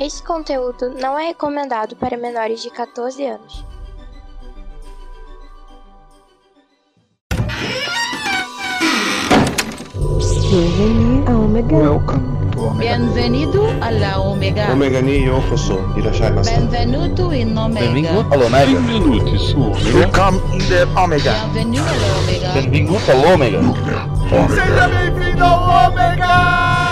Este conteúdo não é recomendado para menores de 14 anos. Bienvenue à Omega. Welcome to Omega. Bienvenido Omega. Omega ni yokoso. Irashaimase. Benvenuto in Omega. Benvingut all'Omega. Benvenuti su Omega. Welcome in the Omega. Bienvenido alla Omega. Benvingut all'Omega. Seja bem-vindo ao Omega!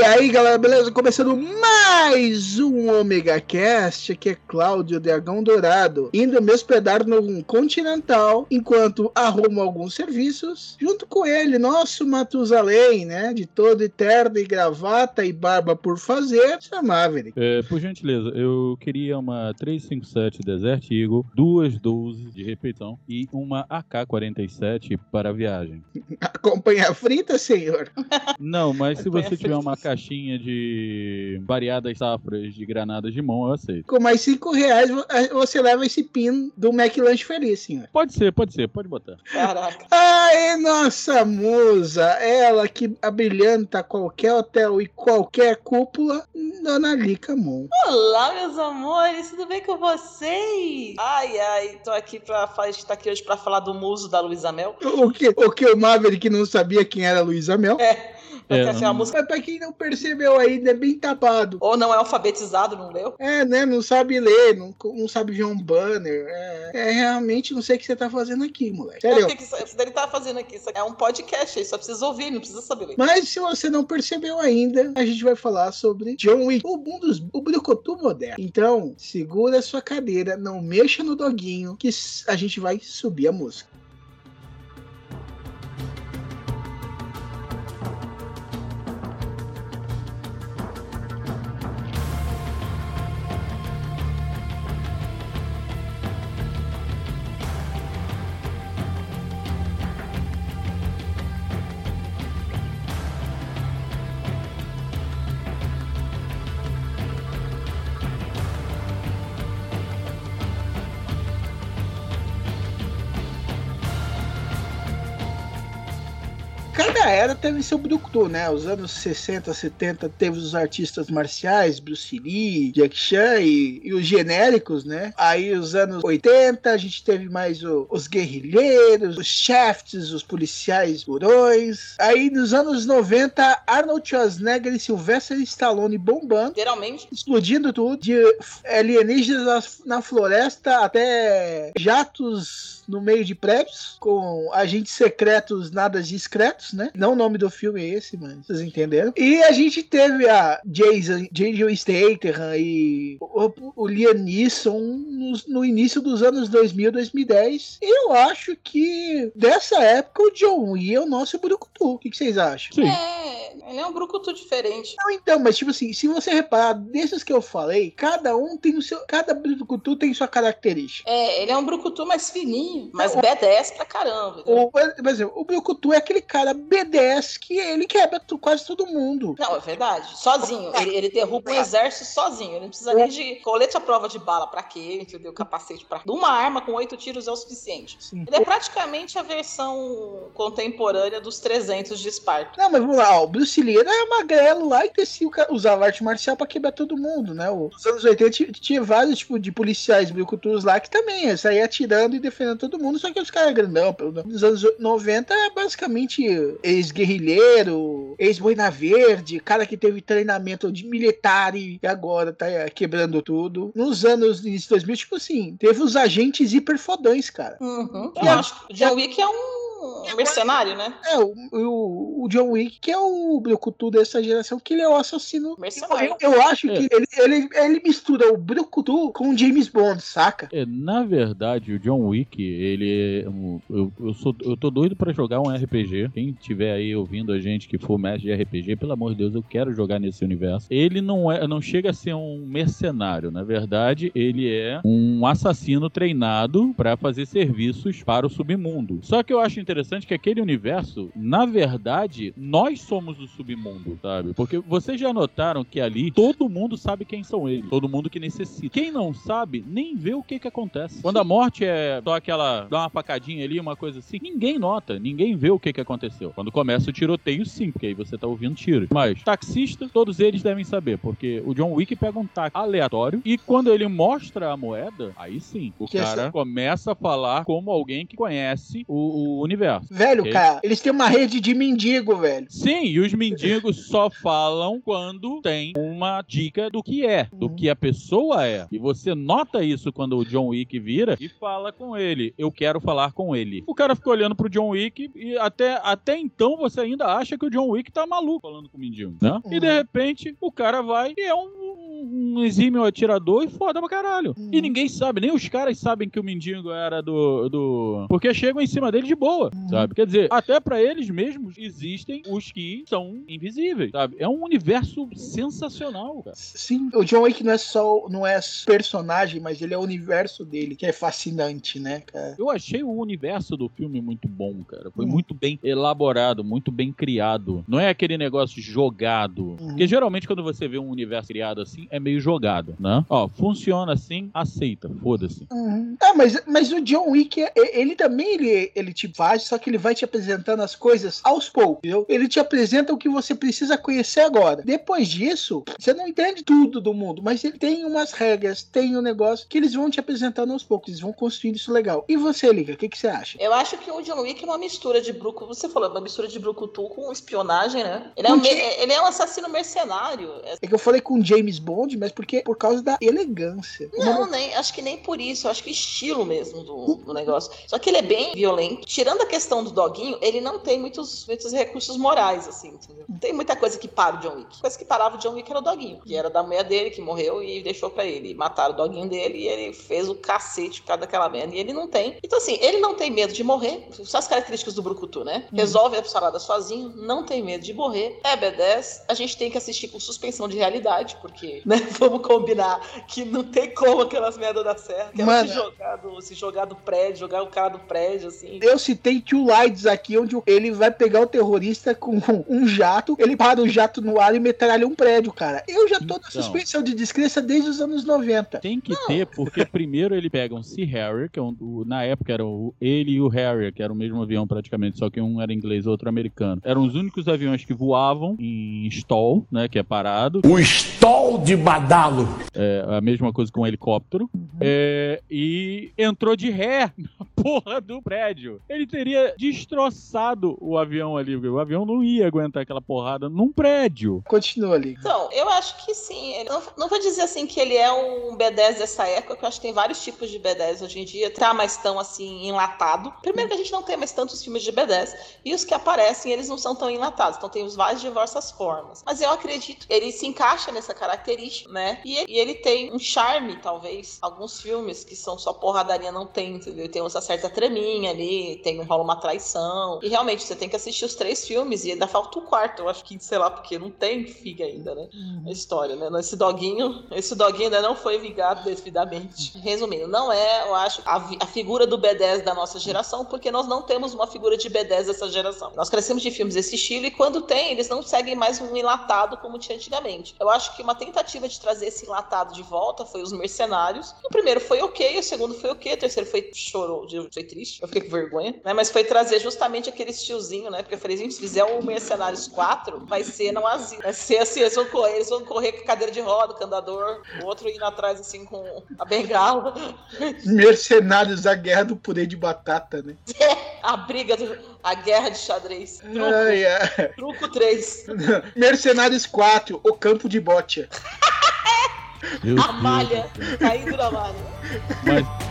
E aí, galera, beleza? Começando mais um Omega Cast. Aqui é Cláudio Dragão Dourado, indo me hospedar no Continental enquanto arrumo alguns serviços. Junto com ele, nosso Matusalém, né? De todo eterno e gravata e barba por fazer, Sir Maverick. É, por gentileza, eu queria uma 357 Desert Eagle, duas 12 de repetão e uma AK-47 para a viagem. Acompanha a frita, senhor? Não, mas se você tiver uma caixinha de variadas safras de granadas de mão, eu aceito. Com mais 5 reais vo- você leva esse pin do McLanche Feliz, senhor. Pode ser, pode ser, pode botar. Caraca. Ai, nossa musa, ela que abrilhanta qualquer hotel e qualquer cúpula, Dona Lica Moon. Olá, meus amores, tudo bem com vocês? Ai, ai, tô aqui pra estar aqui hoje pra falar do muso da Luísa Mel. O que, o que o Maverick não sabia quem era Luísa Mel. É, É, porque assim, a música Mas pra quem não percebeu ainda, é bem tapado. ou não é alfabetizado, não leu? É, né? Não sabe ler, não, não sabe ver um banner. É, é, realmente não sei o que você tá fazendo aqui, moleque. É, o Sério. que, que ele tá fazendo aqui? Isso é um podcast, aí só precisa ouvir, não precisa saber ler. Mas se você não percebeu ainda, a gente vai falar sobre John Wick, o um dos o brucutu moderno. Então, segura a sua cadeira, não mexa no doguinho, que a gente vai subir a música. Teve seu brucutu, né? Os anos 60, 70 teve os artistas marciais, Bruce Lee, Jack Chan e, e os genéricos, né? Aí os anos 80 a gente teve mais o- os guerrilheiros, os chefs, os policiais durões. Aí nos anos 90, Arnold Schwarzenegger e Sylvester Stallone bombando Literalmente. explodindo tudo, de alienígenas na floresta até jatos no meio de prédios, com agentes secretos nada discretos, né? Não o nome do filme é esse, mas vocês entenderam. E a gente teve a Jason, Jason Statham e o, o Liam Neeson no, no início dos anos 2000, 2010. E eu acho que dessa época o John Wick é o nosso brucutu. O que, que vocês acham? Sim. É, ele é um brucutu diferente. Não, então, mas tipo assim, se você reparar, desses que eu falei, cada um tem o seu. Cada brucutu tem sua característica. É, ele é um brucutu mais fininho, mas B10 pra caramba. O, por exemplo, o brucutu é aquele cara B10 que ele quebra tu- quase todo mundo. Não, é verdade. Sozinho. Ele, ele derruba um exército sozinho. Ele não precisa nem de colete à prova de bala. Pra quê? Entendeu? Capacete pra. Uma arma com oito tiros é o suficiente. Sim. Ele é praticamente a versão contemporânea dos 300 de Esparta. Não, mas vamos lá, o Bruce Lee era magrelo lá e ca- usava arte marcial pra quebrar todo mundo, né? Nos anos 80 tinha, vários tipos de policiais brucutus lá que também ia sair atirando e defendendo todo mundo, só que os caras grandão. pelo- Nos anos 90 é basicamente ex-guerrilheiro, ex-boina verde, cara que teve treinamento de militar e agora tá é, quebrando tudo. Nos anos de 2000, tipo assim, teve os agentes hiperfodões, cara. Uhum. Eu E acho que o John Wick é um, um mercenário, né? É, o, o, o John Wick, que é o brucutu dessa geração, que ele é o assassino. Mercenário. Eu, eu acho É. que ele, ele, ele mistura o brucutu com o James Bond, saca? É, na verdade, o John Wick, ele é. um- Eu, eu, sou, eu tô doido pra jogar um RPG. Quem tiver aí ouvindo a gente que for mestre de RPG, pelo amor de Deus, eu quero jogar nesse universo. Ele não é, não chega a ser um mercenário. Na verdade, ele é um assassino treinado pra fazer serviços para o submundo. Só que eu acho interessante que aquele universo, na verdade, nós somos o submundo, sabe? Porque vocês já notaram que ali todo mundo sabe quem são eles. Todo mundo que necessita. Quem não sabe, nem vê o que que acontece. Quando a morte é só aquela, dá uma facadinha ali, uma coisa assim, ninguém nota, ninguém vê o que que aconteceu. Quando começa o tiroteio, sim, porque aí você tá ouvindo tiros. Mas taxista, todos eles devem saber, porque o John Wick pega um táxi aleatório e quando ele mostra a moeda, aí sim, o Que cara essa- começa a falar como alguém que conhece o, o universo. Velho, Ok? cara, eles têm uma rede de mendigo, velho. Sim, e os mendigos só falam quando tem uma dica do que é, do que a pessoa é. E você nota isso quando o John Wick vira e fala com ele. Eu quero falar com ele. O cara fica olhando pro John Wick e até, até então você ainda acha que o John Wick tá maluco falando com o mendigo, né? E de repente o cara vai e é um, um exímio atirador e foda pra caralho. E ninguém sabe, nem os caras sabem que o mendigo era do. do... Porque chegam em cima dele de boa, sabe? Quer dizer, até pra eles mesmos existem os que são invisíveis, sabe? É um universo sensacional, cara. Sim, o John Wick não é só não é personagem, mas ele é o universo dele, que é fascinante, né, cara? Eu achei o universo do filme muito bom, cara. Foi Uhum. muito bem elaborado, muito bem criado. Não é aquele negócio jogado. Porque geralmente quando você vê um universo criado assim, é meio jogado, né? Ó, funciona assim, aceita, foda-se. Uhum. Ah, mas, mas o John Wick, é- ele também ele, ele te faz, só que ele vai te apresentando as coisas aos poucos, entendeu? Ele te apresenta o que você precisa conhecer agora. Depois disso, você não entende tudo do mundo, mas ele tem umas regras, tem um negócio que eles vão te apresentando aos poucos, eles vão construindo isso legal. E você, Liga, o que, que você acha? Eu acho que o John Wick é uma mistura de Bruco. Você falou, uma mistura de Brucutu com espionagem, né? Ele é um, me- ele é um assassino mercenário. É- É que eu falei com James Bond, mas porque por causa da elegância. Não, nem, acho que nem por isso. Acho que o estilo mesmo do, do negócio. Só que ele é bem violento. Tirando a questão do doguinho, ele não tem muitos, muitos recursos morais, assim, entendeu? Não tem muita coisa que para o John Wick. A coisa que parava o John Wick era o doguinho, que era da mulher dele, que morreu e deixou pra ele. Mataram o doguinho dele e ele fez o cacete por causa daquela merda. E ele não tem. Então, assim, ele não tem medo de morrer. São as características do Brucutu, né? Resolve a salada sozinho, não tem medo de morrer. É B10. A gente tem que assistir com suspensão de realidade, porque, né? Vamos combinar que não tem como aquelas merdas dar certo. Que é Mano. se jogar, do, se jogar do prédio, jogar o cara do prédio, assim. Eu citei Two Lights aqui, onde ele vai pegar o terrorista com um jato, ele para o jato no ar e metralha um prédio, cara. Eu já tô na Então. suspensão de descrença desde os anos 90. Tem que ter, porque primeiro ele pega um Sea Harrier, que é um, o- na época era o- ele e o Harrier, que era o mesmo avião praticamente, só que um era inglês e outro americano. Eram os únicos aviões que voavam em stall, né, que é parado. O stall de badalo. É, a mesma coisa com um helicóptero. É, e entrou de ré na porra do prédio. Ele teria destroçado o avião ali. porque O avião não ia aguentar aquela porrada num prédio. Continua ali. Então, eu acho que sim. Ele- Não, não vou dizer assim que ele é um B10 dessa época, que eu acho que tem vários tipos de B10 hoje em dia, tá mais tão assim enlatado. Primeiro que a gente não tem mais tantos filmes de B10, e os que aparecem, eles não são tão enlatados, então tem os vários diversas formas. Mas eu acredito, ele se encaixa nessa característica, né? E ele, e ele tem um charme, talvez. Alguns filmes que são só porradaria não tem, entendeu? Tem essa certa treminha ali, tem um rola uma traição. E realmente, você tem que assistir os três filmes e ainda falta o quarto, eu acho que, sei lá, porque não tem figa ainda, né? a história, né? Esse doguinho, esse doguinho ainda não foi vingado devidamente. Resumindo, não é, eu acho, a, a figura do B10 da nossa geração, porque nós não temos uma figura de B10 dessa geração. Nós crescemos de filmes desse estilo e quando tem, eles não seguem mais um enlatado como tinha antigamente. Eu acho que uma tentativa de trazer esse enlatado de volta foi os Mercenários. O primeiro foi ok, o segundo foi ok, o terceiro foi chorou, foi triste, eu fiquei com vergonha, né? Mas foi trazer justamente aquele estiozinho, né? Porque eu falei, gente, se fizer o Mercenários 4, vai ser não asilo. Vai ser assim, eles vão correr, eles vão correr com cadeira de roda, com andador, o outro indo atrás assim com a bengala. Mercenários da guerra do purê de batata, né? A briga, do, a guerra de xadrez. Truco, Ai, ai. truco 3. Mercenários 4, o campo de bote. A malha, caindo na malha. Mas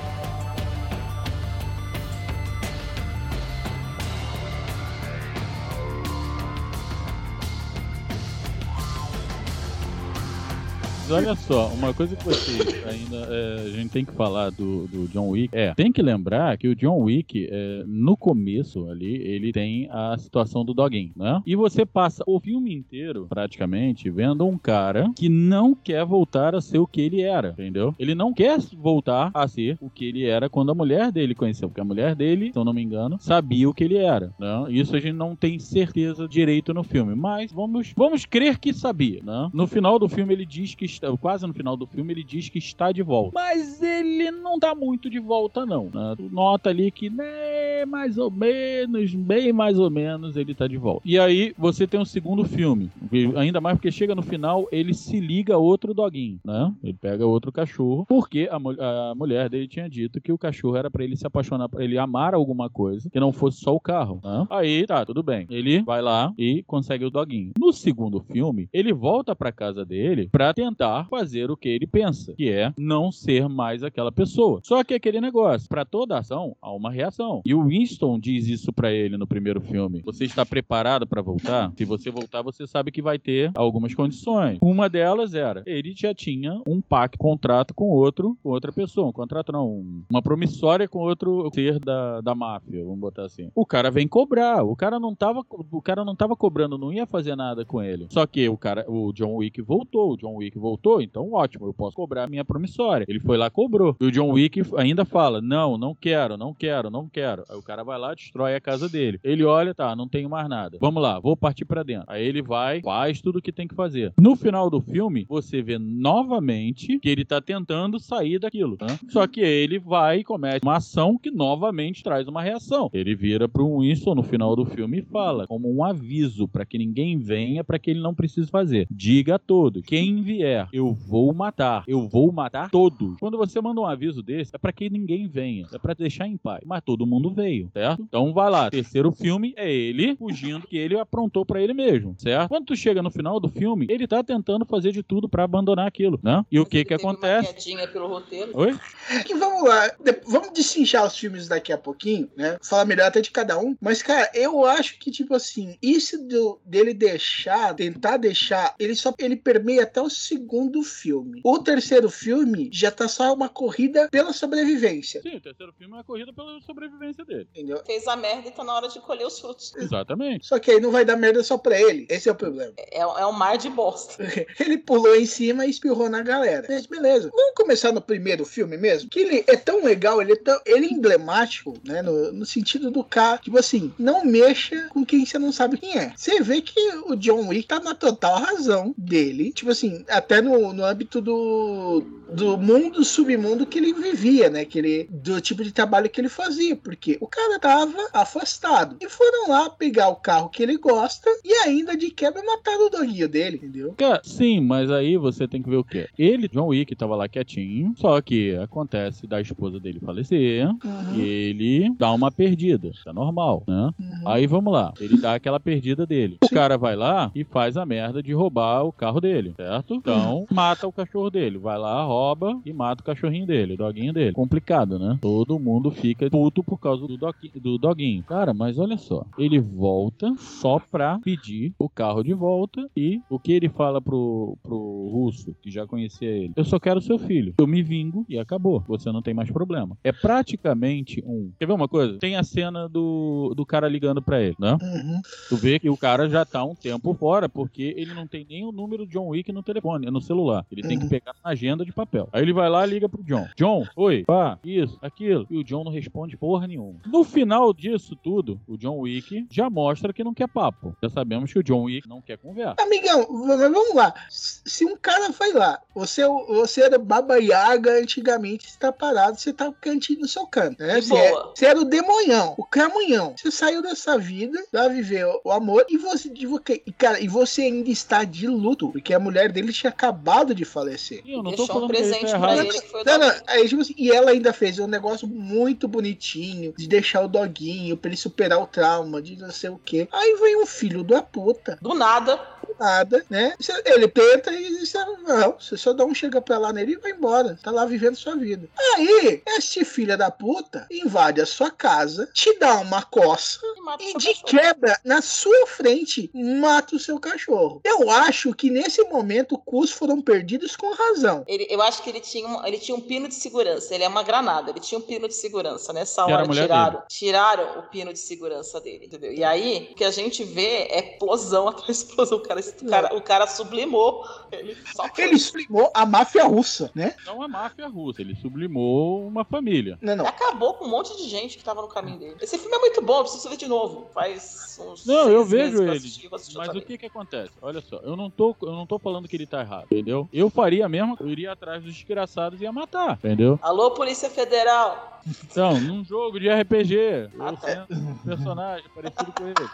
Mas olha só, uma coisa que você ainda é, a gente tem que falar do, do John Wick é, tem que lembrar que o John Wick, é, no começo ali, ele tem a situação do doguinho, né? E você passa o filme inteiro, praticamente, vendo um cara que não quer voltar a ser o que ele era, entendeu? Ele não quer voltar a ser o que ele era quando a mulher dele conheceu, porque a mulher dele, se eu não me engano, sabia o que ele era, né? Isso a gente não tem certeza direito no filme, mas vamos, vamos crer que sabia, né? No final do filme ele diz que está, quase no final do filme ele diz que está de volta, mas ele não tá muito de volta não, né? Tu nota ali que, né, mais ou menos, bem mais ou menos ele tá de volta. E aí você tem um segundo filme, ainda mais porque chega no final ele se liga a outro doguinho, né? Ele pega outro cachorro, porque a, mu- a mulher dele tinha dito que o cachorro era pra ele se apaixonar, pra ele amar alguma coisa, que não fosse só o carro, né? Aí, tá, tudo bem. Ele vai lá e consegue o doguinho. No segundo filme, ele volta pra casa dele pra tentar fazer o que ele pensa, que é não ser mais aquela pessoa. Só que aquele negócio, pra toda ação há uma reação. E o Winston diz isso pra ele no primeiro filme. Você está preparado pra voltar? Se você voltar, você sabe que vai ter algumas condições. Uma delas era, ele já tinha um pacto, contrato com outro, com outra pessoa, um contrato não, um- uma promissória com outro ser da, da máfia, vamos botar assim. O cara vem cobrar, o cara não tava, o cara não tava cobrando, não ia fazer nada com ele. Só que o cara, o John Wick voltou, o John Wick voltou, então ótimo, eu posso cobrar a minha promissória. Ele foi lá, cobrou. E o John Wick ainda fala: "Não, não quero, não quero, não quero". Aí o cara vai lá, destrói a casa dele. Ele olha, tá, não tenho mais nada. Vamos lá, vou partir pra dentro. Aí ele vai, faz tudo o que tem que fazer. No final do filme, você vê novamente que ele tá tentando sair daquilo, né? Só que ele vai e comete uma ação que novamente traz uma reação. Ele vira pro Winston no final do filme e fala como um aviso pra que ninguém venha, pra que ele não precise fazer. Diga a todos, quem vier, eu vou matar. Eu vou matar todos. Quando você manda um aviso desse, é pra que ninguém venha, é pra deixar em paz. Mas todo mundo veio, certo? Então vai lá, terceiro filme é ele fugindo que ele aprontou pra ele mesmo, certo? Quando tu chega no final do filme, ele tá tentando fazer de tudo pra abandonar aquilo, né? E o que que acontece? pelo roteiro. Oi? E vamos lá, de- vamos desinchar os filmes daqui a pouquinho, né? Falar melhor até de cada um. Mas, cara, eu acho que, tipo assim, isso do- dele deixar, tentar deixar, ele só ele permeia até o segundo filme. O terceiro filme já tá só uma corrida pela sobrevivência. Sim, o terceiro filme é a corrida pela sobrevivência dele. Entendeu? Fez a merda e tá na hora de colher os frutos. Exatamente. Só que aí não vai dar merda só pra ele. Esse é o problema. É, é um mar de bosta. Ele pulou em cima e espirrou na galera. Mas beleza. Vamos começar no primeiro filme mesmo? Que ele é tão legal, ele é, tão, ele é emblemático, né? No, no sentido do cara, tipo assim, não mexa com quem você não sabe quem é. Você vê que o John Wick tá na total razão dele. Tipo assim, até no, no âmbito do, do mundo, submundo que ele vivia, né? Que ele, do tipo de trabalho que ele fazia. Porque o cara tava afastado. E foram lá pegar o carro que ele gosta e ainda de quebra mataram o doguinho dele, entendeu? Cara, sim, mas aí você tem que ver o quê? Ele, John Wick, tava lá quietinho, só que acontece da esposa dele falecer, Uhum. e ele dá uma perdida, tá normal, né? Uhum. Aí vamos lá, ele dá aquela perdida dele. O cara vai lá e faz a merda de roubar o carro dele, certo? Então, mata o cachorro dele, vai lá, rouba e mata o cachorrinho dele, o doguinho dele. Complicado, né? Todo mundo fica puto por causa do, doqui- do doguinho. Cara, mas olha só, ele volta só pra pedir o carro de volta e o que ele fala pro, pro russo, que já conhecia ele? Eu só quero seu filho. Eu me vingo e acabou. Você não tem mais problema. É praticamente um. Quer ver uma coisa? Tem a cena do, do cara ligando pra ele, né? Uhum. Tu vê que o cara já tá um tempo fora, porque ele não tem nem o número de John Wick no telefone, no celular. Ele tem que Uhum. pegar na agenda de papel. Aí ele vai lá e liga pro John. John, oi, pá, isso, aquilo. E o John não responde porra nenhuma. No final disso tudo, o John Wick já mostra que não quer papo. Já sabemos que o John Wick não quer conversa. Amigão, vamos lá. Se um cara vai lá, você, você era Baba Yaga antigamente, você tá parado, você tá no cantinho no seu canto. Né? Você, é- boa. você era o demonhão, o cramunhão. Você saiu dessa vida pra viver o, amor e você, e, cara, e você ainda está de luto, porque a mulher dele tinha acabado de falecer. E eu não tô Deixou um falando que ele presente tá pra ele que foi o Não, não, aí, tipo assim, e ela ainda fez um negócio muito bonitinho de deixar o doguinho pra ele superar o trauma, de não sei o quê. Aí vem um filho da puta, Do nada. nada, né? Cê- Ele tenta e você não, você só dá um chega pra lá nele e vai embora. Tá lá vivendo sua vida. Aí, este filho da puta invade a sua casa, te dá uma coça, E E de cachorro. quebra, na sua frente, mata o seu cachorro. Eu acho que nesse momento, Cus foram perdidos com razão. Ele- eu acho que ele tinha, um, ele tinha um pino de segurança. Ele é uma granada. Ele tinha um pino de segurança. Nessa Que a hora tiraram, tiraram o pino de segurança dele, entendeu? E aí o que a gente vê é explosão atrás de explosão. O cara, o cara, o cara sublimou. Ele. Ele explicou a máfia russa, né? Não é máfia russa, ele sublimou uma família. Não, Ele não. acabou com um monte de gente que tava no caminho dele. Esse filme é muito bom, eu preciso ver de novo. Faz uns. Não, seis eu vejo ele. assistir Mas o que que acontece? Olha só, eu não tô, eu não tô falando que ele tá errado, entendeu? Eu faria mesmo, eu iria atrás dos desgraçados e ia matar, entendeu? Alô, Polícia Federal. Então, num jogo de RPG, eu Ah, tá. sendo um personagem parecido com ele.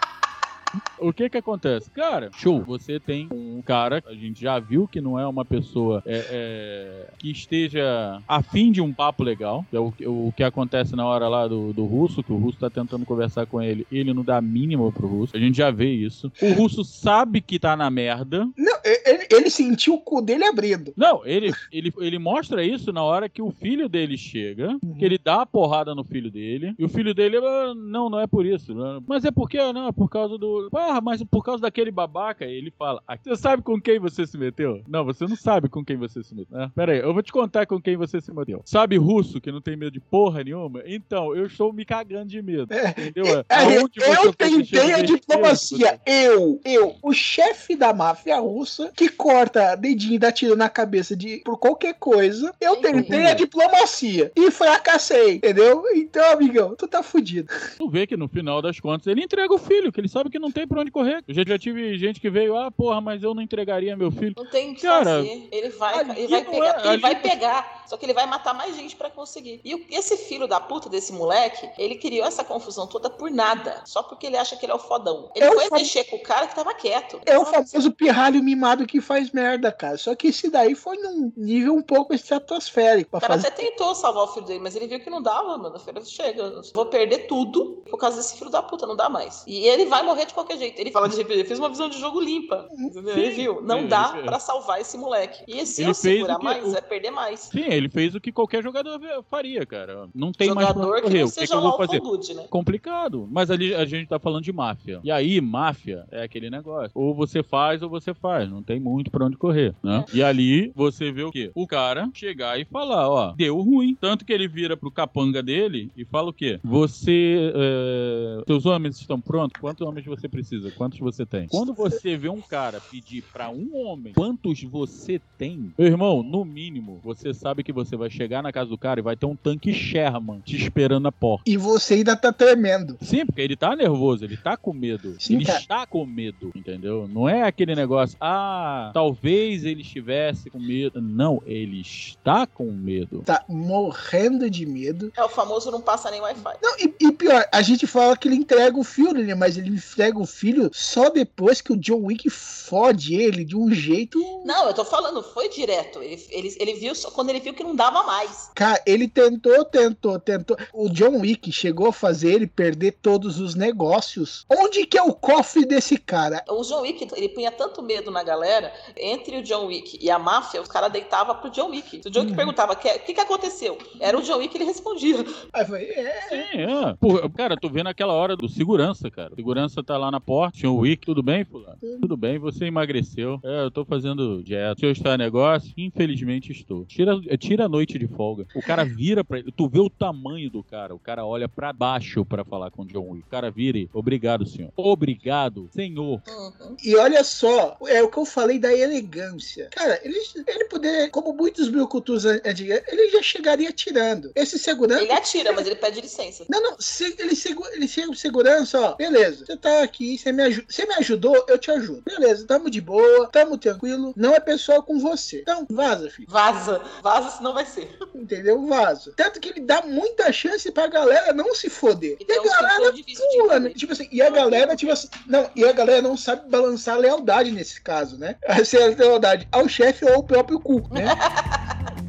O que que acontece? Cara, show, você tem um cara, a gente já viu que não é uma pessoa é, é, que esteja afim de um papo legal, é o, que- o que acontece na hora lá do, do russo, que o russo tá tentando conversar com ele, ele não dá a mínima pro russo, a gente já vê isso. O russo sabe que tá na merda, Não, ele, ele sentiu o cu dele abrindo. não, ele, ele, ele mostra isso na hora que o filho dele chega, que ele dá a porrada no filho dele, e o filho dele, "Ah, não, não é por isso. Mas é porque, não, é por causa do. Ah, mas por causa daquele babaca, ele fala, "Ah, você sabe com quem você se meteu? Não, você não sabe com quem você se meteu. né? Pera aí, eu vou te contar com quem você se meteu. Sabe russo, que não tem medo de porra nenhuma? Então, eu estou me cagando de medo. Entendeu? É, você eu foi tentei a diplomacia. Eu, eu, o chefe da máfia russa, que corta dedinho e dá tiro na cabeça de por qualquer coisa, eu tentei a diplomacia e fracassei, entendeu? Então, amigão, tu tá fudido. Tu vê que no final das contas ele entrega o filho, que ele sabe que não tem pra onde correr. Eu já, já tive gente que veio, ah, porra, mas eu não entregaria meu filho. Não tem o que Cara, fazer. Ele vai, ele vai não pegar. é- ele vai não- pegar. Só que ele vai matar mais gente pra conseguir. E esse filho da puta desse moleque, ele criou essa confusão toda por nada. Só porque ele acha que ele é o fodão. Ele É foi fam- mexer com o cara que tava quieto. É o famoso pirralho mimado que faz merda, cara. Só que esse daí foi num nível um pouco estratosférico pra O cara fazer. até tentou salvar o filho dele, mas ele viu que não dava, mano. Falou, chega, vou perder tudo por causa desse filho da puta, não dá mais. E ele vai morrer de qualquer jeito. Ele fala de RPG, fez uma visão de jogo limpa. Entendeu? Ele viu, não sim, dá ele- pra salvar esse moleque. E se Ele eu fez segurar que- mais, o- é perder mais. Sim, ele fez o que qualquer jogador faria, cara. Não tem mais pra Jogador que O que, que seja eu vou fazer? Good, né? Complicado. Mas ali a gente tá falando de máfia. E aí, máfia é aquele negócio. Ou você faz ou você faz. Não tem muito pra onde correr, né? É. E ali você vê o quê? O cara chegar e falar, ó, deu ruim. Tanto que ele vira pro capanga dele e fala o quê? Você. É... Seus homens estão prontos? Quantos homens você precisa? Quantos você tem? Quando você vê um cara pedir pra um homem quantos você tem, meu irmão, no mínimo, você sabe que você vai chegar na casa do cara e vai ter um tanque Sherman te esperando na porta. E você ainda tá tremendo. Sim, porque ele tá nervoso, ele tá com medo. Sim, ele cara. está com medo, entendeu? Não é aquele negócio, ah, talvez ele estivesse com medo. Não, ele está com medo. Tá morrendo de medo. É o famoso não passa nem Wi-Fi. Não, e, e pior, a gente fala que ele entrega o filho, né? Mas ele entrega o filho só depois que o John Wick fode ele de um jeito. Não, eu tô falando, foi direto. Ele, ele, ele viu só quando ele viu que não dava mais. Cara, ele tentou, tentou, tentou. O John Wick chegou a fazer ele perder todos os negócios. Onde que é o cofre desse cara? O John Wick, ele punha tanto medo na galera, entre o John Wick e a máfia, os caras deitavam pro John Wick. Se o John Wick Uhum. perguntava o que, que, que aconteceu, era o John Wick, ele respondia. Aí eu falei, é, Sim, é. Pô, cara, tô vendo aquela hora do segurança, cara. O segurança tá lá na porta, tinha o Wick, tudo bem, fulano? Tudo bem, você emagreceu. É, eu tô fazendo dieta. O senhor está em negócio? Infelizmente estou. Tira, tira a noite de folga. O cara vira pra ele, tu vê o tamanho do cara. O cara olha pra baixo pra falar com o John Wick. O cara vira e, obrigado, senhor. Obrigado, senhor. Uhum. E olha só, é o que eu falei da elegância. Cara, ele, ele poder, como muitos brucutus antigos, ele já chegaria atirando. Esse segurança. Ele atira, mas ele pede licença. Não, não, se- ele, segu- ele chega com segurança, ó. Beleza, você tá aqui, você me, aju- você me ajudou, eu te ajudo. Beleza, tamo de boa, tamo tranquilo. Não é pessoal com você. Então, vaza, filho. Vaza, vaza, senão vai ser. Entendeu? Vaza. Tanto que ele dá muita chance pra galera não se foder. E é a um galera pula, né? entender. Tipo assim, e a galera, tipo assim, não, e a galera não sabe balançar a lealdade nesse caso, né? Se é a lealdade ao chefe ou ao próprio cu, né?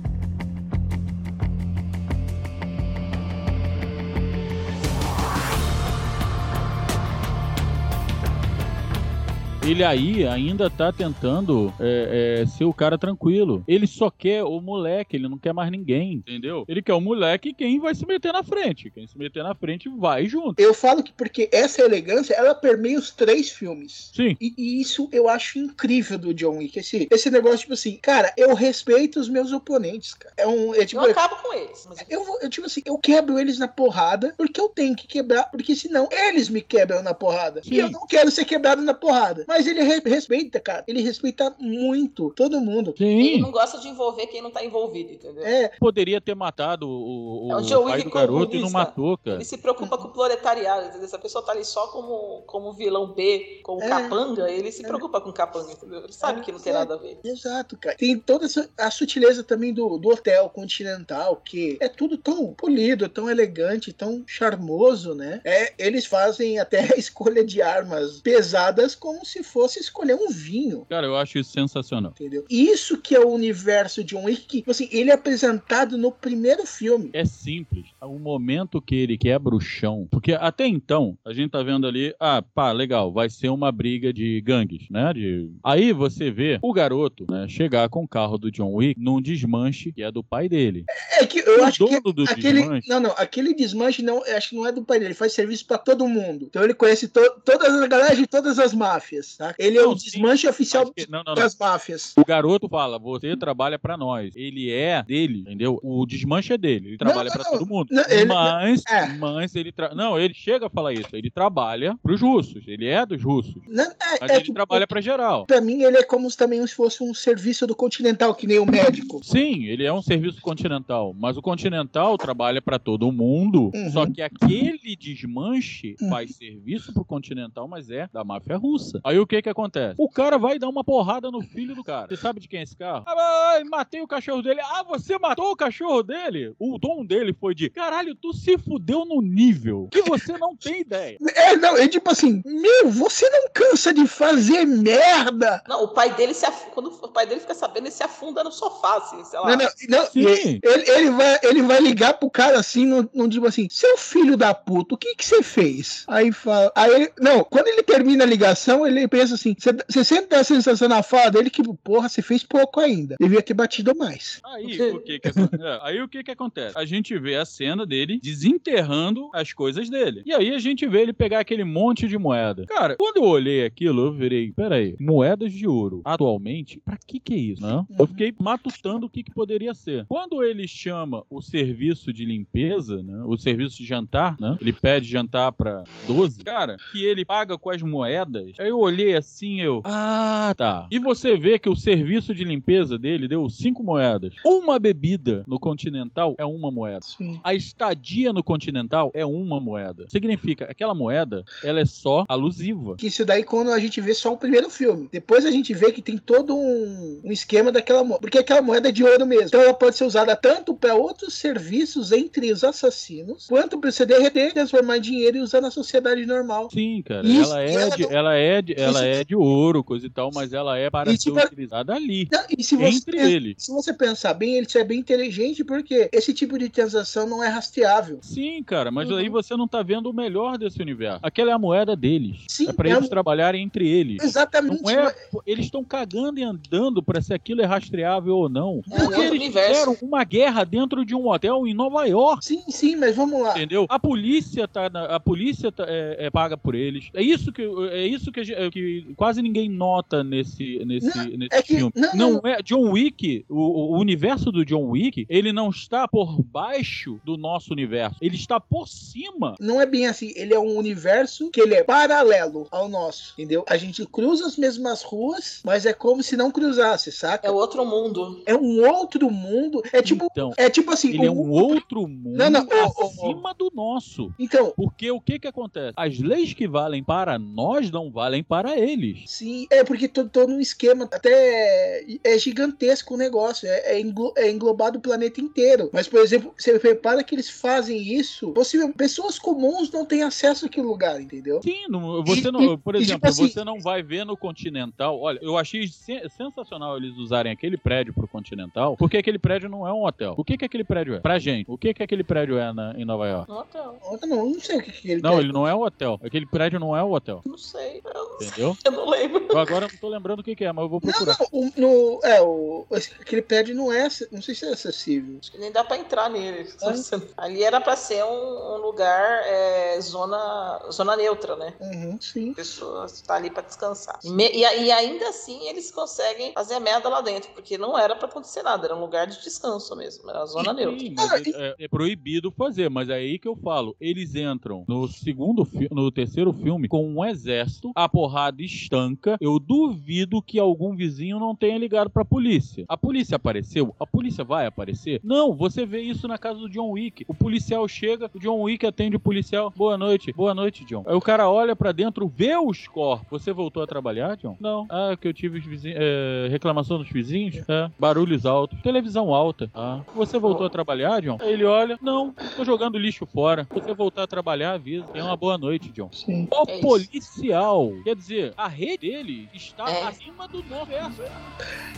ele aí ainda tá tentando é, é, ser o cara tranquilo. Ele só quer o moleque, ele não quer mais ninguém, entendeu? Ele quer o moleque e quem vai se meter na frente. Quem se meter na frente vai junto. Eu falo que porque essa elegância, ela permeia os três filmes. Sim. E, e isso eu acho incrível do John Wick. Esse, esse negócio, tipo assim, cara, eu respeito os meus oponentes, cara. É um. É, tipo, eu acabo com eles. Mas... eu, vou- eu, tipo assim, eu quebro eles na porrada porque eu tenho que quebrar, porque senão eles me quebram na porrada. E eu não quero ser quebrado na porrada. Mas ele re- respeita, cara. Ele respeita muito todo mundo. Ele Sim. não gosta de envolver quem não tá envolvido, entendeu? É, Poderia ter matado o, o, É o pai Wick do garoto e não matou, cara. Ele se preocupa com o proletariado, entendeu? Se a pessoa tá ali só como, como vilão B, como É. capanga, ele se preocupa com capanga, entendeu? Ele sabe É, que não tem é. nada a ver. Exato, cara. Tem toda essa, a sutileza também do, do hotel continental, que é tudo tão polido, tão elegante, tão charmoso, né? É, eles fazem até a escolha de armas pesadas como se fosse escolher um vinho. Cara, eu acho isso sensacional. Entendeu? Isso que é o universo de John Wick, que tipo assim, ele é apresentado no primeiro filme. É simples. O momento que ele quebra o chão. Porque até então, a gente tá vendo ali, ah, pá, legal, vai ser uma briga de gangues, né? De... Aí você vê o garoto, né, chegar com o carro do John Wick num desmanche que é do pai dele. É que eu O acho que do aquele, desmanche. não, não, aquele desmanche não, acho que não é do pai dele, ele faz serviço pra todo mundo. Então ele conhece to- todas as garagens de todas as máfias, tá? Ele é Não, o sim. desmanche oficial Acho que- não, não, das máfias. O garoto fala, você trabalha pra nós. Ele é dele, entendeu? O desmanche é dele. Ele trabalha não. todo mundo. Ele- mas, é. mas ele tra... não, ele chega a falar isso. Ele trabalha pros russos. Ele é dos russos. É, Mas é ele que- trabalha pra geral. Pra mim, ele é como se também se fosse um serviço do Continental, que nem o médico. Sim, ele é um serviço continental, mas o continental trabalha pra todo mundo. Uhum. Só que aquele desmanche Uhum. faz serviço pro continental, mas é da máfia russa. Aí o que que acontece? O cara vai dar uma porrada no filho do cara. Você sabe de quem é esse carro? Ah, ai, matei o cachorro dele. Ah, você matou o cachorro dele? O tom dele foi de: caralho, tu se fudeu no nível que você não tem ideia. É, não, é tipo assim, meu, você não cansa de fazer merda. Não, o pai dele se af... quando o pai dele fica sabendo, ele se afunda no sofá, assim, sei lá. Não, não, não, Sim. ele, ele vai, ele vai ligar pro cara assim, não, não tipo assim, seu filho da puta, o que que você fez? Aí fala, aí ele, não, quando ele termina a ligação, ele pensa assim, você sempre tem a sensação na fala dele que, porra, você fez pouco ainda, devia ter batido mais. Aí o que que, é, aí o que que acontece? A gente vê a cena dele desenterrando as coisas dele. E aí a gente vê ele pegar aquele monte de moeda. Cara, quando eu olhei aquilo, eu virei, peraí, moedas de ouro, atualmente, pra que que é isso? Né? Eu fiquei matutando o que que poderia ser. Quando ele chama o serviço de limpeza, né, o serviço de jantar, né, ele pede jantar pra 12, cara, que ele paga com as moedas, aí eu olhei assim, eu, ah, tá. E você vê que o serviço de limpeza dele deu cinco moedas. Uma bebida no Continental é uma moeda. Sim. A estadia no Continental é uma moeda. Significa, aquela moeda, ela é só alusiva. Que isso daí quando a gente vê só o primeiro filme. Depois a gente vê que tem todo um, um esquema daquela moeda. Porque aquela moeda é de ouro mesmo. Então ela pode ser usada tanto para outros serviços entre os assassinos, quanto para você derreter, transformar em dinheiro e usar na sociedade normal. Sim, cara. Isso, ela, e é ela de, não- ela, é de, ela Isso- é de ouro, coisa e tal, mas ela é para ser utilizada ali. Não, e se você, Entre eles. se você pensar bem, ele é bem inteligente porque esse tipo de transação não é rastreável. Sim, cara, mas Uhum. aí você não tá vendo o melhor desse universo. Aquela é a moeda deles. Sim, é pra é eles um- trabalharem entre eles. Exatamente. Não é, eles estão cagando e andando pra se aquilo é rastreável ou não. É Porque outro eles universo. fizeram uma guerra dentro de um hotel em Nova York. Sim, sim, mas vamos lá. Entendeu? A polícia tá, na- a polícia tá- é, é paga por eles. É isso que é isso que, a gen- que quase ninguém nota nesse nesse, Não, nesse é que- filme. não, não. é John Wick, o, o universo do John Wick, ele não está por baixo do nosso universo. Ele está por cima. Não é bem assim, ele é um universo que ele é paralelo ao nosso, entendeu? A gente cruza as mesmas ruas, mas é como se não cruzasse, saca? É outro mundo. É um outro mundo, é tipo, Então, é tipo assim, ele é o- um outro mundo Não, não, ô, ô, ô. acima do nosso. Então, Porque o que que acontece? As leis que valem para nós não valem para eles. sim, é porque tô, tô num esquema até é gigantesco o negócio, é, é, englo- é englobado o planeta inteiro. Mas, por exemplo, você repara que eles fazem isso, possivelmente, pessoas comuns não têm acesso àquele lugar, entendeu? Sim, não- você E- não, por e, exemplo, tipo assim- você não vai ver no Continental. Olha, eu achei sen- sensacional eles usarem aquele prédio pro Continental, porque aquele prédio não é um hotel. O que que aquele prédio é? Pra gente, o que que aquele prédio é na- em Nova York? No hotel. Não, não sei o que, que ele Não, quer. ele não é o hotel. Aquele prédio não é o hotel. Não sei. Eu não sei. Entendeu? Eu não lembro. Eu agora não tô lembrando o que, que é, mas eu vou procurar. Não, o, no, é, o, aquele prédio não é, não sei se é acessível. Acho que nem dá pra entrar nele. Ali era pra ser um, um lugar é, zona, zona neutra, né? Uhum, sim. A pessoa está ali pra descansar. E, me- e e ainda assim eles conseguem fazer merda lá dentro, porque não era pra acontecer nada, era um lugar de descanso mesmo, era zona neutra. Sim, mas é, é proibido fazer, mas é aí que eu falo. Eles entram no segundo no terceiro filme com um exército, a porrada estanca. Eu duvido que algum vizinho não tenha ligado pra polícia. A polícia apareceu? A polícia vai aparecer? Não, você vê isso na casa do John Wick. O policial chega, o John Wick atende o policial. Boa noite, boa noite, John. Aí o cara olha pra dentro, vê os corpos. Você voltou a trabalhar, John? Não. Ah, que eu tive os vizinhos, é, reclamação dos vizinhos? É, barulhos altos, televisão alta. Ah, você voltou a trabalhar, John? Aí ele olha, não, tô jogando lixo fora. Você voltar a trabalhar, avisa. Tenha uma boa noite, John. Sim. O É policial, quer dizer, a rede dele está É. acima do universo. É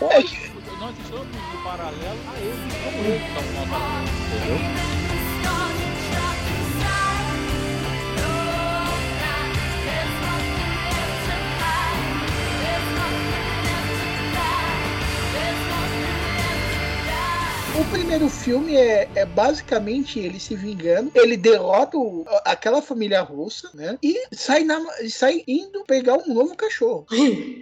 Nós estamos no paralelo a ele, como ele está no paralelo, entendeu? O primeiro filme é, é basicamente ele se vingando. Ele derrota o- aquela família russa, né? E sai, na, sai indo pegar um novo cachorro.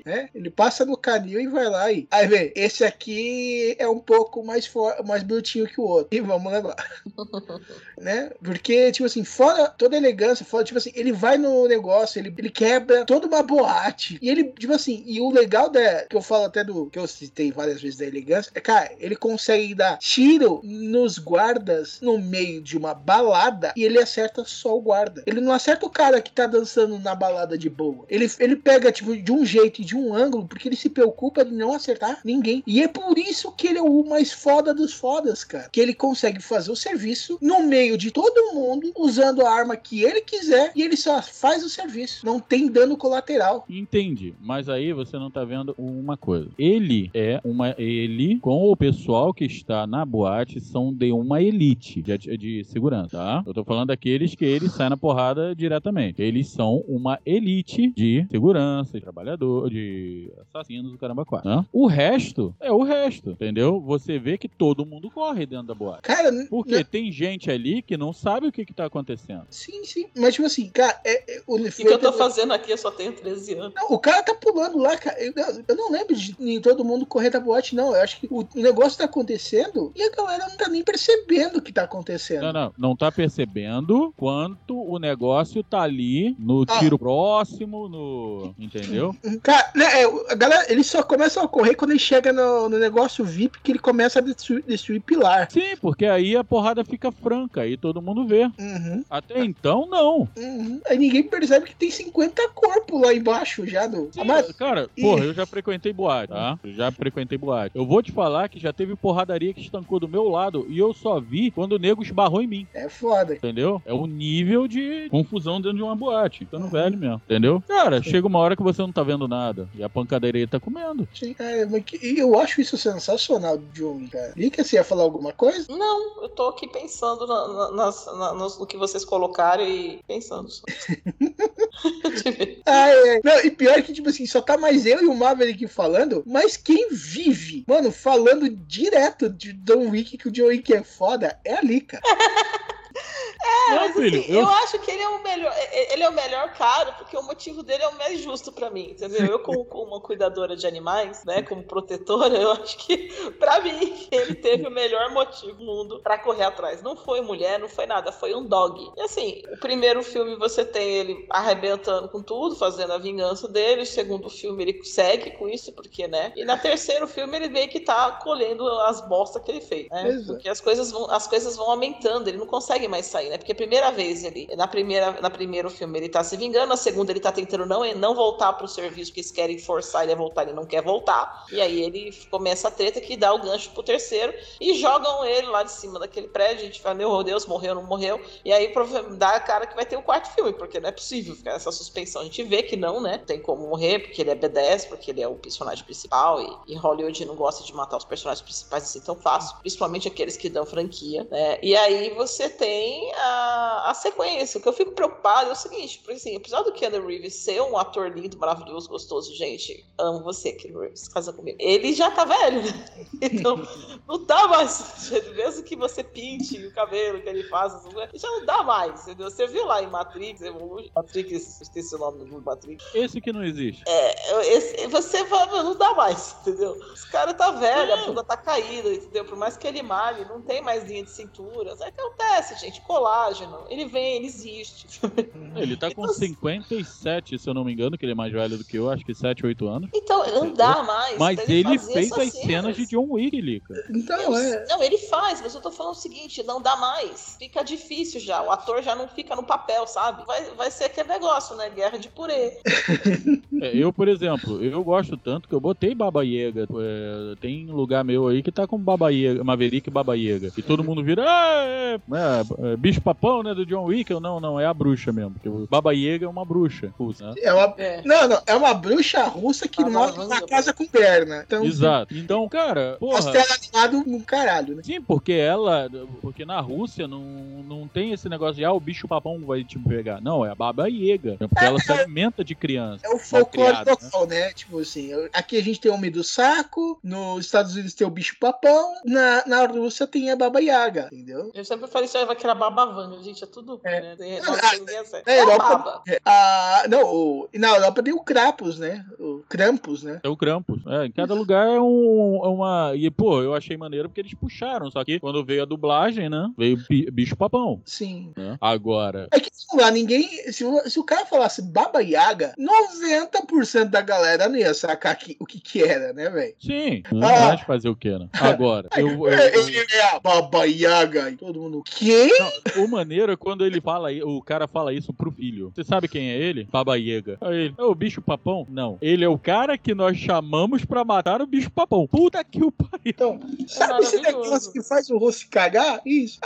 né? Ele passa no canil e vai lá e. Aí vem, esse aqui é um pouco mais, for, mais brutinho que o outro. E vamos levar. né? Porque, tipo assim, fora toda a elegância, fora, tipo assim, ele vai no negócio, ele, ele quebra toda uma boate. E ele, tipo assim, e o legal da. Que eu falo até do. Que eu citei várias vezes da elegância, é, cara, ele consegue dar tiro nos guardas no meio de uma balada e ele acerta só o guarda. Ele não acerta o cara que tá dançando na balada de boa. Ele, ele pega, tipo, de um jeito e de um ângulo, porque ele se preocupa de não acertar ninguém. E é por isso que ele é o mais foda dos fodas, cara. Que ele consegue fazer o serviço no meio de todo mundo, usando a arma que ele quiser, e ele só faz o serviço. Não tem dano colateral. Entendi, mas aí você não tá vendo uma coisa. Ele é uma. Ele, com o pessoal que está na boate, são de uma elite de, de segurança, tá? Eu tô falando daqueles que ele sai na porrada diretamente. Eles são uma elite de segurança, de trabalhador, de assassinos, do caramba, quatro. Né? O resto é o resto, entendeu? Você vê que todo mundo corre dentro da boate. Cara, Porque tem gente ali que não sabe o que que tá acontecendo. Sim, sim. Mas, tipo assim, cara, é, é, o O que, que eu tô fazendo aqui? Eu só tenho 13 anos. Não, o cara tá pulando lá, cara. Eu, eu não lembro de todo mundo correr da boate, não. Eu acho que o negócio tá acontecendo e a galera não tá nem percebendo o que tá acontecendo. Não, não, não tá percebendo quanto o negócio tá ali no Ah. tiro próximo, no. Entendeu? Cara, né, é, a galera, ele só começa a correr quando ele chega no, no negócio VIP que ele começa a destruir, destruir pilar. Sim, porque aí a porrada fica franca, aí todo mundo vê. Uhum, Até então, não. uhum. Aí ninguém percebe que tem 50 corpos lá embaixo já do. Sim, mas- Cara, porra, eu já frequentei boate, tá? Eu já frequentei boate. Eu vou te falar que já teve porradaria que estancou do meu lado e eu só vi quando o nego esbarrou em mim. É foda. Entendeu? É o nível de confusão dentro de uma boate. Ficando velho mesmo. Entendeu? Cara, chega uma hora que você não tá vendo nada. E a pancadaria tá comendo. Sim, é, mas que- e eu acho isso sensacional, John, cara. Lica, você ia falar alguma coisa? Não, eu tô aqui pensando na- na- nas- na- no que vocês colocaram e pensando só. Ah, é. Não, e pior que, tipo assim, só tá mais eu e o Maverick falando, mas quem vive, mano, falando direto de John Wick, que o John Wick é foda, é a Lica. É, Não, mas filho, assim, eu- eu... acho que ele é o melhor. é- Ele é o melhor cara, porque o motivo dele é o mais justo pra mim, entendeu? Eu, como, como uma cuidadora de animais, né? Como protetora, eu acho que, pra mim, ele teve o melhor motivo do mundo pra correr atrás. Não foi mulher, não foi nada, foi um dog. E assim, o primeiro filme você tem ele arrebentando com tudo, fazendo a vingança dele. O segundo filme ele segue com isso, porque, né? E na terceiro filme ele meio que tá colhendo as bostas que ele fez, né? Exato. Porque as coisas vão, as coisas vão aumentando, ele não consegue mais sair, né? Porque a primeira vez ele, na primeira, na primeiro filme ele tá se vingando, na segunda ele tá tentando não, não voltar pro serviço, porque eles querem forçar ele a voltar, ele não quer voltar. E aí ele começa a treta que dá o gancho pro terceiro e jogam ele lá de cima daquele prédio, a gente fala, meu Deus, morreu, não morreu. E aí dá a cara que vai ter o quarto filme, porque não é possível ficar essa suspensão. A gente vê que não, né? Tem como morrer, porque ele é B10, porque ele é o personagem principal e, e Hollywood não gosta de matar os personagens principais assim tão fácil, principalmente aqueles que dão franquia, né? E aí você tem a a, sequência. O que eu fico preocupado é o seguinte, porque assim, apesar do Keanu Reeves ser um ator lindo, maravilhoso, gostoso, gente, amo você, Keanu Reeves, casa comigo. Ele já tá velho, né? Então, não dá mais. Mesmo que você pinte o cabelo que ele faz, já não dá mais, entendeu? Você viu lá em Matrix, Matrix, esqueci o nome do Matrix. Esse que não existe. É, esse, você fala, não dá mais, entendeu? Os cara tá velho, a bunda tá caída, entendeu? Por mais que ele malhe, não tem mais linha de cintura. Isso acontece, gente. Colágeno. Ele vem, ele existe. Ele tá com então, 57, se eu não me engano, que ele é mais velho do que eu, acho que 7, 8 anos. Então, não dá mais. Mas ele, ele fez as cenas. cenas de John Wick, Lica. Então, é. Não, ele faz, mas eu tô falando o seguinte: não dá mais. Fica difícil já. O ator já não fica no papel, sabe? Vai, vai ser aquele negócio, né? Guerra de purê. É, eu, por exemplo, eu gosto tanto que eu botei Baba Yaga. É, tem lugar meu aí que tá com Baba Yaga, Maverick e Baba Yaga. E todo mundo vira, ah, é, é, é, bicho papão, né, do John Wick. Eu, não, não, é a bruxa mesmo. Porque Baba Yaga é uma bruxa russa. Né? É uma, é. Não, não, é uma bruxa russa que mora na casa com perna. Então, Exato. Então, cara, porra... Castelo animado no caralho, né? Sim, porque ela, porque na Rússia não, não tem esse negócio de, ah, o bicho papão vai te pegar. Não, é a Baba Yaga. Porque ela se alimenta de criança. É o folclore local, né? Tipo assim, aqui a gente tem o homem do saco, nos Estados Unidos tem o bicho papão, na, na Rússia tem a Baba Yaga, entendeu? Eu sempre falei isso que era Baba Vanga, gente, é tudo é. né? Tem, não, a, na é Europa, é, a, não, o, na Europa tem o Krampus, né? O Krampus, né? É o Krampus. É, em cada lugar é um, é uma... E, pô, eu achei maneiro porque eles puxaram, só que quando veio a dublagem, né? Veio bicho papão. Sim. Né? Agora... É que lá, ninguém... Se, se o cara falasse Baba Yaga, 90% da galera não ia sacar que, o que que era, né, velho? Sim. Não ah. fazer o que, né? Agora, eu, eu, eu... Ele é a Baba Yaga e todo mundo, quem? Não, o maneiro é quando ele fala, o cara fala isso pro filho. Você sabe quem é ele? Baba Yaga. Aí ele, é o bicho papão? Não. Ele é o cara que nós chamamos pra matar o bicho papão. Puta que o pariu. Então, sabe esse negócio que faz o rosto cagar? Isso.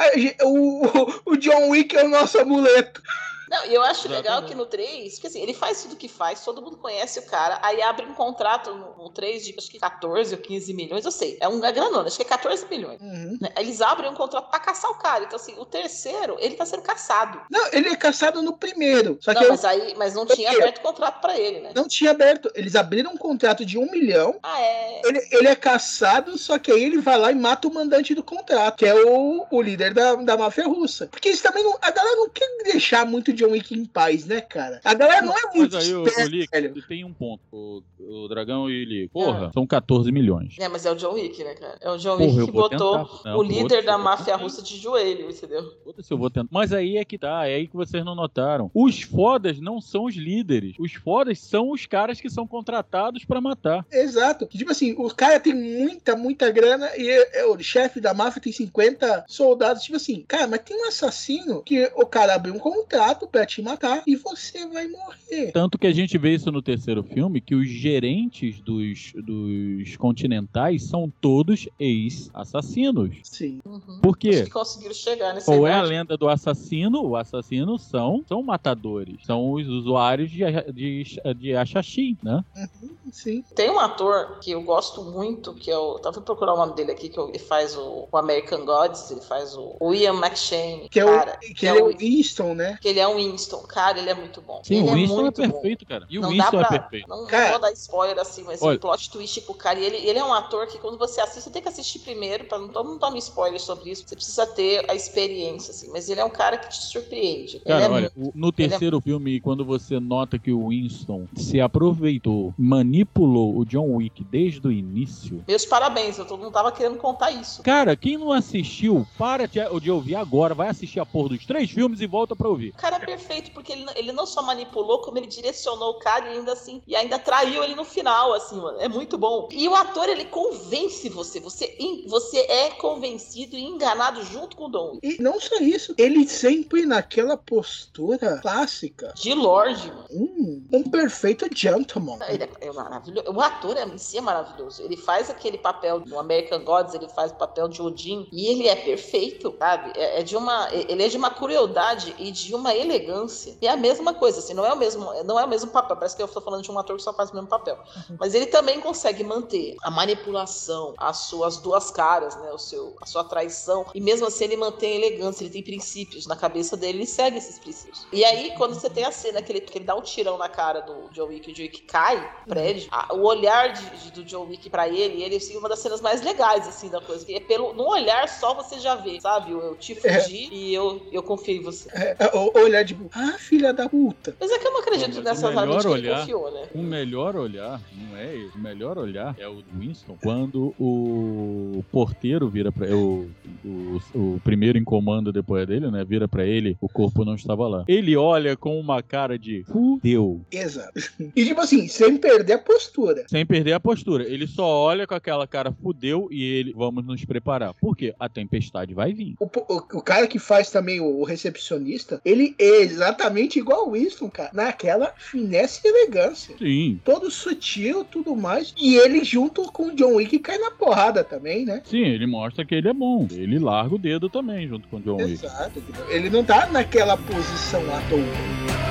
O, o John Wick é o nosso amuleto. Não, eu acho Exatamente. legal que no 3, porque assim, ele faz tudo que faz, todo mundo conhece o cara, aí abre um contrato no, no 3 de acho que 14 ou 15 milhões, eu sei, é um é granona, acho que é 14 milhões. Uhum. Né? Eles abrem um contrato pra caçar o cara. Então, assim, o terceiro, ele tá sendo caçado. Não, ele é caçado no primeiro. Só não, que mas eu... aí, mas não tinha aberto contrato pra ele, né? Não tinha aberto. Eles abriram um contrato de um milhão. Ah, é. Ele, ele é caçado, só que aí ele vai lá e mata o mandante do contrato, que é o, o líder da, da máfia russa. Porque eles também não. A galera não quer deixar muito John Wick em paz né, cara? A galera não é muito. Mas aí, esperta, o, Lick, velho. tem um ponto. O, o Dragão e ele. Porra, é. são 14 milhões. É, mas é o John Wick, né, cara? É o John Wick que botou não, o líder da máfia russa de joelho, entendeu? Se eu vou tentar. Mas aí é que tá, é aí que vocês não notaram. Os fodas não são os líderes. Os fodas são os caras que são contratados para matar. Exato. Tipo assim, o cara tem muita, muita grana e é, é, o chefe da máfia tem 50 soldados. Tipo assim, cara, mas tem um assassino que o cara abriu um contrato para te matar e você vai morrer. Tanto que a gente vê isso no terceiro filme, que os gerentes dos, dos continentais são todos ex-assassinos. Sim. Uhum. Por quê? que conseguiram chegar nesse Qual é a lenda do assassino? O assassino são, são matadores. São os usuários de, de, de Achaxim, né? Uhum, sim. Tem um ator que eu gosto muito, que eu tava procurar o nome dele aqui, que ele faz o, o American Gods, ele faz o, o Ian McShane. Que, cara, é o, que, que é, é o Winston, né? Que ele é um Winston. Cara, ele é muito bom. Sim, ele o Winston é, é perfeito, bom. cara. E o não Winston é pra, é perfeito. Não, cara, não vou dar spoiler assim, mas olha, o plot twist pro cara. E ele, ele é um ator que quando você assiste, você tem que assistir primeiro, pra não, não tome spoiler sobre isso. Você precisa ter a experiência, assim. Mas ele é um cara que te surpreende. Cara, é olha, muito, no terceiro é... filme, quando você nota que o Winston se aproveitou, manipulou o John Wick desde o início. Meus parabéns, eu não tava querendo contar isso. Cara, quem não assistiu, para de, de ouvir agora, vai assistir a porra dos três filmes e volta pra ouvir. O cara é perfeito, porque ele, ele não só manipulou, como ele direcionou o cara e ainda assim, e ainda traiu ele no final, assim, mano. É muito bom. E o ator, ele convence você. Você, você é convencido e enganado junto com o Dom. E não só isso, ele sempre naquela postura clássica. De Lorde, mano. Hum, um perfeito gentleman. Ele é, é maravilhoso. O ator é, em si é maravilhoso. Ele faz aquele papel no American Gods, ele faz o papel de Odin, e ele é perfeito, sabe? É, é de uma. Ele é de uma crueldade e de uma elegância elegância. E é a mesma coisa, assim, não é o mesmo, não é o mesmo papel. Parece que eu estou falando de um ator que só faz o mesmo papel. Mas ele também consegue manter a manipulação, as suas duas caras, né? O seu, a sua traição. E mesmo assim ele mantém a elegância, ele tem princípios na cabeça dele, ele segue esses princípios. E aí, quando você tem a cena que ele, que ele dá um tirão na cara do John Wick, o John Wick cai no prédio, a- o olhar de, de- do John Wick pra ele, ele assim, uma das cenas mais legais, assim, da coisa. Que é pelo, no olhar só você já vê, sabe? Eu, eu te fugi e eu, eu confio em você. É, é, o- olhar tipo, ah, filha da puta. Mas é que eu não acredito Mas nessa o melhor validade que ele olhar- confiou, né? O melhor olhar, não é ele. O melhor olhar é o do Winston quando o porteiro vira pra o, o, o primeiro em comando depois dele, né? Vira pra ele, o corpo não estava lá. Ele olha com uma cara de fudeu. Exato. E tipo assim, sem perder a postura. Sem perder a postura. Ele só olha com aquela cara fudeu e ele, vamos nos preparar. Por quê? A tempestade vai vir. O, o, o cara que faz também o, o recepcionista, ele exatamente igual o Winston, cara. Naquela finesse e elegância. Sim. Todo sutil, tudo mais. E ele junto com o John Wick cai na porrada também, né? Sim, ele mostra que ele é bom. Ele larga o dedo também, junto com o John Wick. Exato. Ele não tá naquela posição à toa.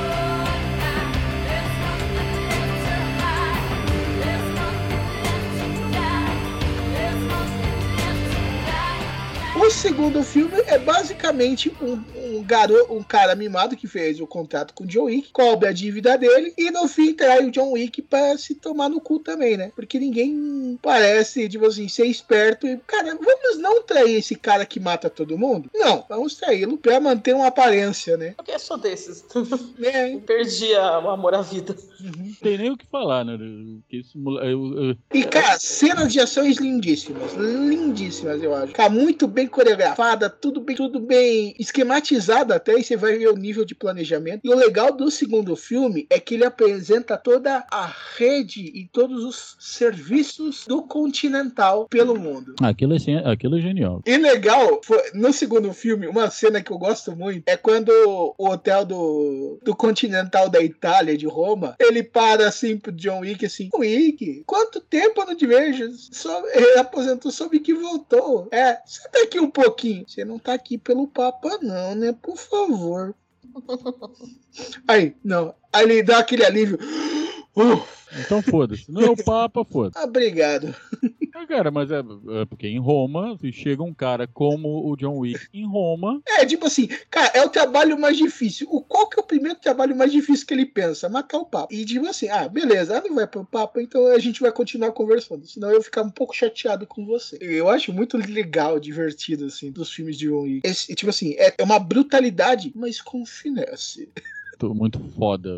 Segundo filme é basicamente um, um garoto, um cara mimado que fez o contrato com o John Wick, cobre a dívida dele e no fim trai o John Wick pra se tomar no cu também, né? Porque ninguém parece, tipo assim, ser esperto e, cara, vamos não trair esse cara que mata todo mundo? Não, vamos traí-lo pra manter uma aparência, né? Porque eu sou desses. É, perdi a- o amor à vida. Não tem nem o que falar, né? Que esse eu- eu- E, cara, cenas de ações lindíssimas. Lindíssimas, eu acho. Cara, muito bem coreografada, tudo bem, tudo bem esquematizada até, e você vai ver o nível de planejamento. E o legal do segundo filme é que ele apresenta toda a rede e todos os serviços do Continental pelo mundo. Aquilo é, aquilo é genial. E legal, foi- no segundo filme, uma cena que eu gosto muito é quando o hotel do, do Continental da Itália, de Roma, ele para assim pro John Wick assim: Wick, quanto tempo eu não te vejo? Só, ele aposentou, soube que voltou. É, senta aqui um pouquinho. Você não tá aqui pelo Papa, não, né? Por favor. Aí, não. Aí ele dá aquele alívio. Uh, Então foda-se. Não é o Papa, foda-se. obrigado. Ah, Cara, mas é, é porque em Roma, se chega um cara como o John Wick em Roma, É, tipo assim, cara, é o trabalho mais difícil. O, qual que é o primeiro trabalho mais difícil que ele pensa? Matar o Papa. E tipo assim, ah, beleza, ela não vai pro Papa, então a gente vai continuar conversando. Senão eu vou ficar um pouco chateado com você. Eu acho muito legal, divertido, assim, dos filmes de John Wick. Esse, tipo assim, é, é uma brutalidade, mas com finesse. tô muito foda,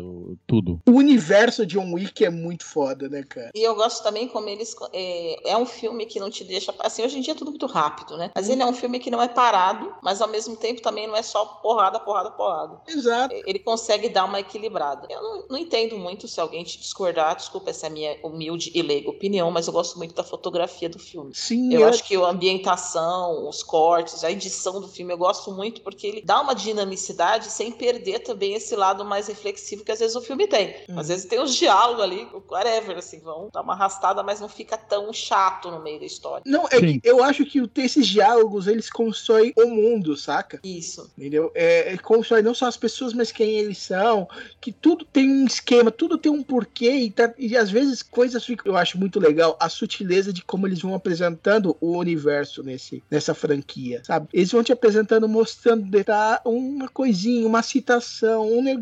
tudo. O universo de John Wick é muito foda, né, cara? E eu gosto também como eles. É, é um filme que não te deixa. Assim, hoje em dia é tudo muito rápido, né? Mas ele é um filme que não é parado, mas ao mesmo tempo também não é só porrada, porrada, porrada. Exato. Ele consegue dar uma equilibrada. Eu não, não entendo muito se alguém te discordar, desculpa, essa é a minha humilde e leiga opinião, mas eu gosto muito da fotografia do filme. Sim, Eu é- acho que a ambientação, os cortes, a edição do filme eu gosto muito porque ele dá uma dinamicidade sem perder também esse lado mais reflexivo que às vezes o filme tem. Hum. Às vezes tem os diálogos ali, whatever, assim, vão dar uma arrastada, mas não fica tão chato no meio da história. Não, é que eu acho que esses diálogos, eles constroem o mundo, saca? Isso. Entendeu? É, ele constrói não só as pessoas, mas quem eles são. Que tudo tem um esquema, tudo tem um porquê. E, tá- e às vezes coisas ficam. Eu acho muito legal a sutileza de como eles vão apresentando o universo nesse, nessa franquia, sabe? Eles vão te apresentando, mostrando detalhe, uma coisinha, uma citação, um negócio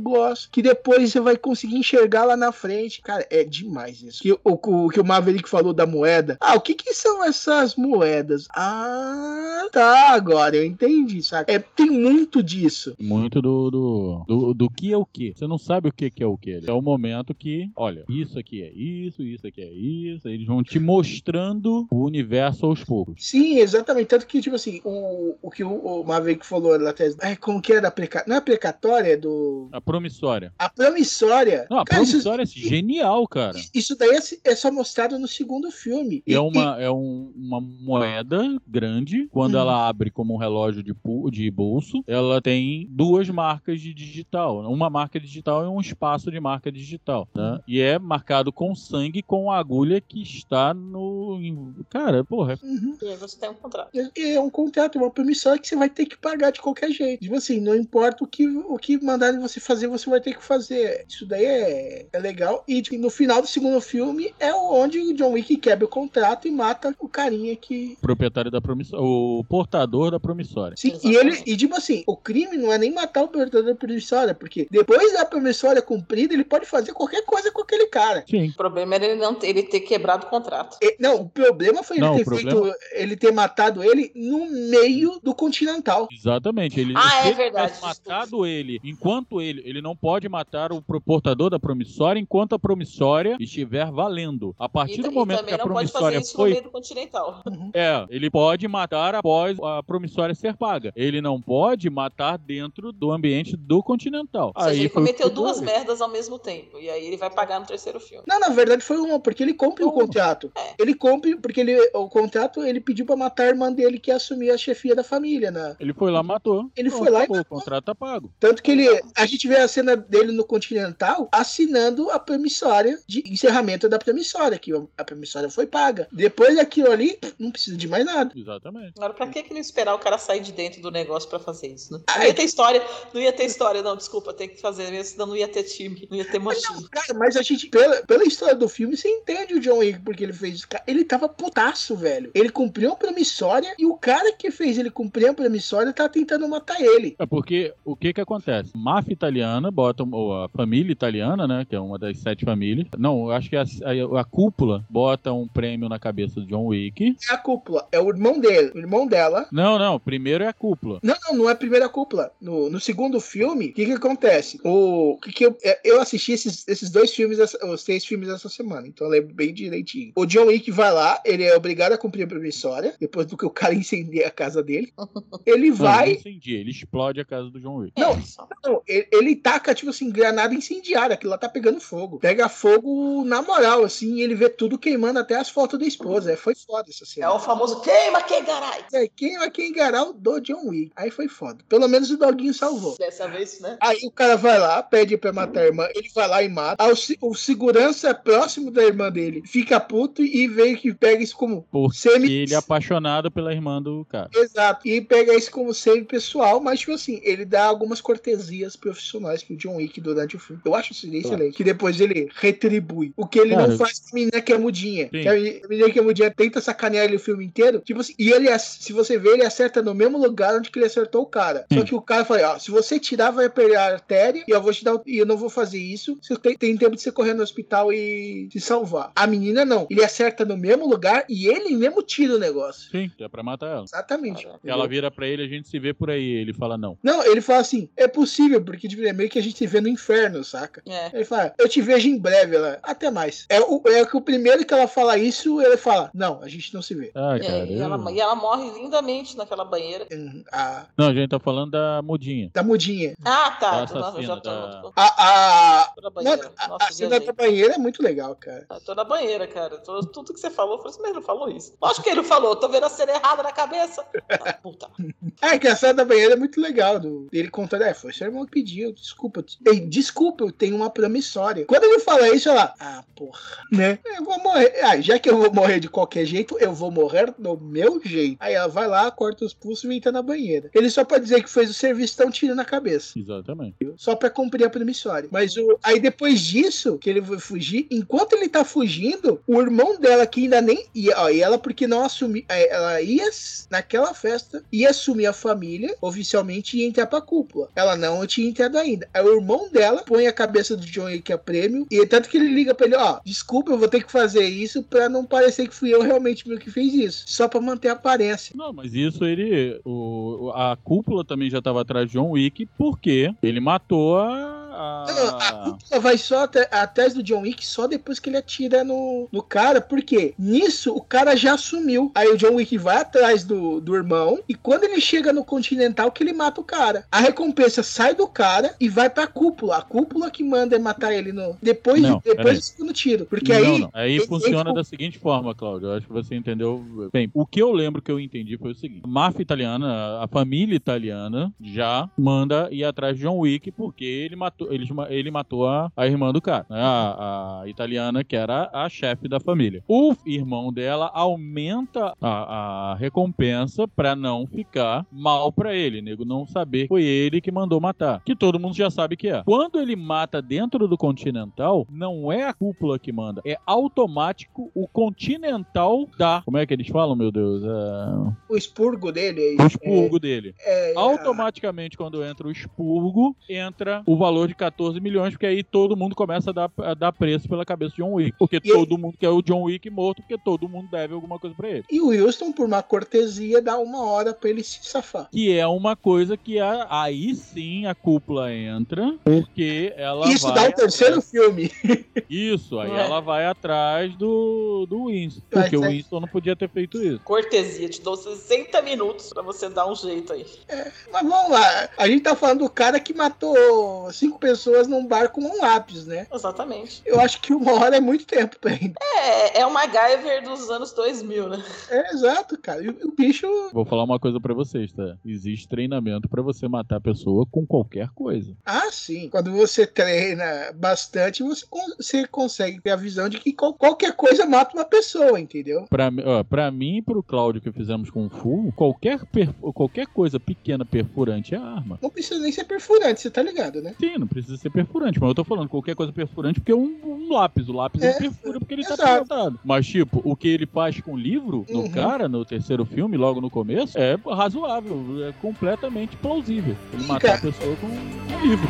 que depois você vai conseguir enxergar lá na frente. Cara, é demais isso. Que o, o que o Maverick falou da moeda. Ah, o que que são essas moedas? Ah, tá, agora eu entendi, sabe? É, tem muito disso. Muito do, do, do, do que é o que. Você não sabe o que, que é o que. É o momento que, olha, isso aqui é isso, isso aqui é isso. Eles vão te mostrando o universo aos poucos. Sim, exatamente. Tanto que, tipo assim, o, o que o, o Maverick falou lá atrás, é, como que era a precatória? Não é a precatória, é do. A promissória. A promissória. Não, a Cara, isso- promissória é genial, cara. Isso daí é, é só mostrado no segundo filme. E- É uma, é um- uma moeda grande. Quando Hum. ela abre como um relógio de, de bolso, ela tem duas marcas de digital. Uma marca digital e um espaço de marca digital. Tá? E é marcado com sangue com a agulha que está no. Cara, porra. e- Uhum. E aí você tem um contrato. É é um contrato, uma promissória que você vai ter que pagar de qualquer jeito. Tipo assim, não importa o que, o que mandarem você fazer, você vai ter que fazer. Isso daí é, é legal. E tipo, no final do segundo filme é onde o John Wick quebra o contrato e mata o carinha que. Proprietário da promissória. O portador da promissória. Sim, e ele, e tipo assim, o crime não é nem matar o portador da promissória, porque depois da promissória cumprida, ele pode fazer qualquer coisa com aquele cara. Sim. O problema era ele não ter, ele ter quebrado o contrato. E- Não, o problema foi ele Não, ter problema- feito, ele ter matado ele no meio do Continental. Exatamente. Ele, Ah, é ele verdade, matado ele, enquanto ele, ele não pode matar o portador da promissória enquanto a promissória estiver valendo. A partir E, do momento que a não pode fazer promissória isso no foi meio do Continental. É, ele pode matar após a promissória ser paga. Ele não pode matar dentro do ambiente do Continental. Ou seja, ele foi o que cometeu duas merdas ao mesmo tempo. E aí ele vai pagar no terceiro filme. Não, na verdade foi uma, porque ele cumpre o contrato. Ele cumpre, porque ele, o contrato ele pediu pra matar a irmã dele que ia assumir a chefia da família, né? Ele foi lá, matou. Ele Pronto, foi lá e acabou, O contrato tá pago. Tanto que ele, a gente vê a cena dele no Continental assinando a promissória de encerramento da promissória, que a promissória foi paga. Depois daquilo ali, não precisa de mais nada. Exatamente. Agora, pra que, que não esperar o cara sair de dentro do negócio pra fazer isso, né? Não ia ter história, não ia ter história, não, desculpa, tem que fazer mesmo, senão não ia ter time, não ia ter motivo. Cara, mas a gente, pela, pela história do filme, você entende o John Wick porque ele fez isso. Ele tava putaço, velho. Ele cumpriu a promissória e o cara que fez ele cumprir a promissória tá tentando matar ele. É porque o que que acontece? Máfia italiana bota, ou a família italiana, né, que é uma das sete famílias. Não, eu acho que a, a, a cúpula bota um prêmio na cabeça do John Wick. É a cúpula, é o irmão dele, o irmão dela. Não, não, primeiro é a cúpula. Não, não, não é a primeira cúpula. No, no segundo filme, o que que acontece? O que que eu, é, eu assisti esses, esses dois filmes, os três filmes essa semana, então eu lembro bem direitinho. O John Wick vai lá, ele é obrigado a cumprir a promissória, depois do que o cara incendia a casa dele. Ele vai. não incendia, ele explode a casa do John Wick. Não, não, ele, ele taca, tipo assim, granada incendiária, aquilo lá tá pegando fogo. Pega fogo na moral, assim, e ele vê tudo queimando até as fotos da esposa. É, foi foda essa cena. É o famoso queima quem, caralho! É, queima quem engarar o do John Wick. Aí foi foda. Pelo menos o doguinho salvou. Dessa vez, né? Aí o cara vai lá, pede pra matar a irmã, ele vai lá e mata. Aí o, o segurança próximo da irmã dele fica puto e vê que pega isso como Porque semi. ele é apaixonado pela irmã do cara. Exato. E pega isso como semi pessoal, mas tipo assim, ele dá algumas cortesias profissionais pro John Wick durante o filme. Eu acho isso excelente. Que depois ele retribui. O que ele Cara, não faz com a menina que é mudinha. Sim. Que a menina que é mudinha tenta sacanear ele o filme inteiro. Tipo assim, e ele, se você ver, ele acerta no mesmo lugar onde que ele acertou o cara. Só Sim. que o cara fala, ó, se você tirar, vai perder a artéria e eu vou te dar o- e eu não vou fazer isso. Você tem, tem tempo de você correr no hospital e se salvar. A menina não. Ele acerta no mesmo lugar e ele mesmo tira o negócio. Sim, é pra matar ela. Exatamente. Ela vira pra ele, a gente se vê por aí. Ele fala não. Não, ele fala assim, é possível, porque tipo, é meio que a gente se vê no inferno, saca? É. Ele fala, eu te vejo em breve, ela, até mais. É o, é que o primeiro que ela fala isso, ele fala, não, a gente não se vê. Ah, É, cara. e, ela, e ela morre lindamente naquela banheira. Hum, A, Não, a gente tá falando da mudinha. da mudinha. Ah, tá. Da já tô, da- A, banheira. A- Nossa, a cena da banheira é muito legal, cara. Eu tô na banheira, cara. Tô- tudo que você falou, eu falei assim, mas ele não falou isso. Lógico que ele falou, tô vendo a cena errada na cabeça. Ah, puta. É, que a cena da banheira é muito legal. Do, ele contando, é, foi seu irmão que pediu, desculpa. Ei, desculpa, eu tenho uma promissória. Quando ele fala isso, ela, ah, porra, né? Eu vou morrer. Ah, já que eu vou morrer de qualquer jeito, eu vou morrer do meu jeito. Aí ela vai lá, corta os pulsos e entra na banheira. Ele só pode dizer que fez o serviço, dá um tiro na cabeça. Exatamente. Só pra cumprir a promissória. Mas o, aí depois disso, que ele vai fugir, enquanto ele tá fugindo, o irmão dela, que ainda nem. E, ó, e ela, porque não assumiu. Ela ia, naquela festa, ia assumir a família oficialmente e ia entrar pra cúpula. Ela não tinha entrado ainda. Aí o irmão dela põe a cabeça do John Wick a prêmio. E tanto que ele liga pra ele: Ó, desculpa, eu vou ter que fazer isso pra não parecer que fui eu realmente meu que fez isso. Só pra manter a aparência. Não, mas isso ele. O, a cúpula também já tava atrás de John Wick porque ele matou a A. a cúpula vai só até, atrás do John Wick só depois que ele atira no, no cara, porque nisso o cara já sumiu. Aí o John Wick vai atrás do, do irmão e quando ele chega no Continental que ele mata o cara. A recompensa sai do cara e vai pra cúpula. A cúpula que manda é matar ele no depois, Não, depois do segundo tiro. Porque Não, aí não. Aí ele- funciona ele- da seguinte forma, Cláudio. Eu acho que você entendeu. Bem, o que eu lembro que eu entendi foi o seguinte: a máfia italiana, a família italiana, já manda ir atrás de John Wick porque ele matou, eles ma- ele matou a, a irmã do cara, né? a, a italiana que era a chefe da família. O irmão dela aumenta a, a recompensa pra não ficar mal pra ele, nego não saber que foi ele que mandou matar, que todo mundo já sabe que é. Quando ele mata dentro do Continental, não é a cúpula que manda, é automático o Continental dá. Como é que eles falam, meu Deus? É... o expurgo dele. O expurgo dele. É, é, Automaticamente, quando entra o expurgo, entra o valor de 14 milhões, porque aí todo mundo começa a dar, a dar preço pela cabeça de John Wick. Porque E todo mundo quer o John Wick morto, porque todo mundo deve alguma coisa pra ele. E o Houston, por uma cortesia, dá uma hora pra ele se safar. Que é uma coisa que a- aí sim a cúpula entra, porque ela Isso vai dá o terceiro filme. Isso, aí É. ela vai atrás do, do Winston. Mas Porque o é- Winston não podia ter feito isso. Cortesia, te dou 60 minutos pra você dar um jeito aí. Mas vamos lá. A gente tá falando do cara que matou cinco pessoas num bar com um lápis, né? Exatamente. Eu acho que uma hora é muito tempo pra ele. É, é o MacGyver dos anos 2000, né? É exato, cara. E o, o bicho. Vou falar uma coisa pra vocês, tá? Existe treinamento pra você matar a pessoa com qualquer coisa. Ah, sim. Quando você treina bastante, você, con- você consegue ter a visão de que qual- qualquer coisa mata uma pessoa, entendeu? Pra, ó, pra mim e pro Cláudio que fizemos com o Full, qualquer, qualquer coisa pequena perfurante é arma. Não precisa nem ser perfurante, você tá ligado, né? Sim, não precisa ser perfurante, mas eu tô falando qualquer coisa perfurante porque é um, um lápis. O lápis É, ele perfura porque ele tá exato. pintado. Mas, tipo, o que ele faz com o livro, no Uhum. cara, no terceiro filme, logo no começo, é razoável, é completamente plausível. Ele matar a pessoa com um livro.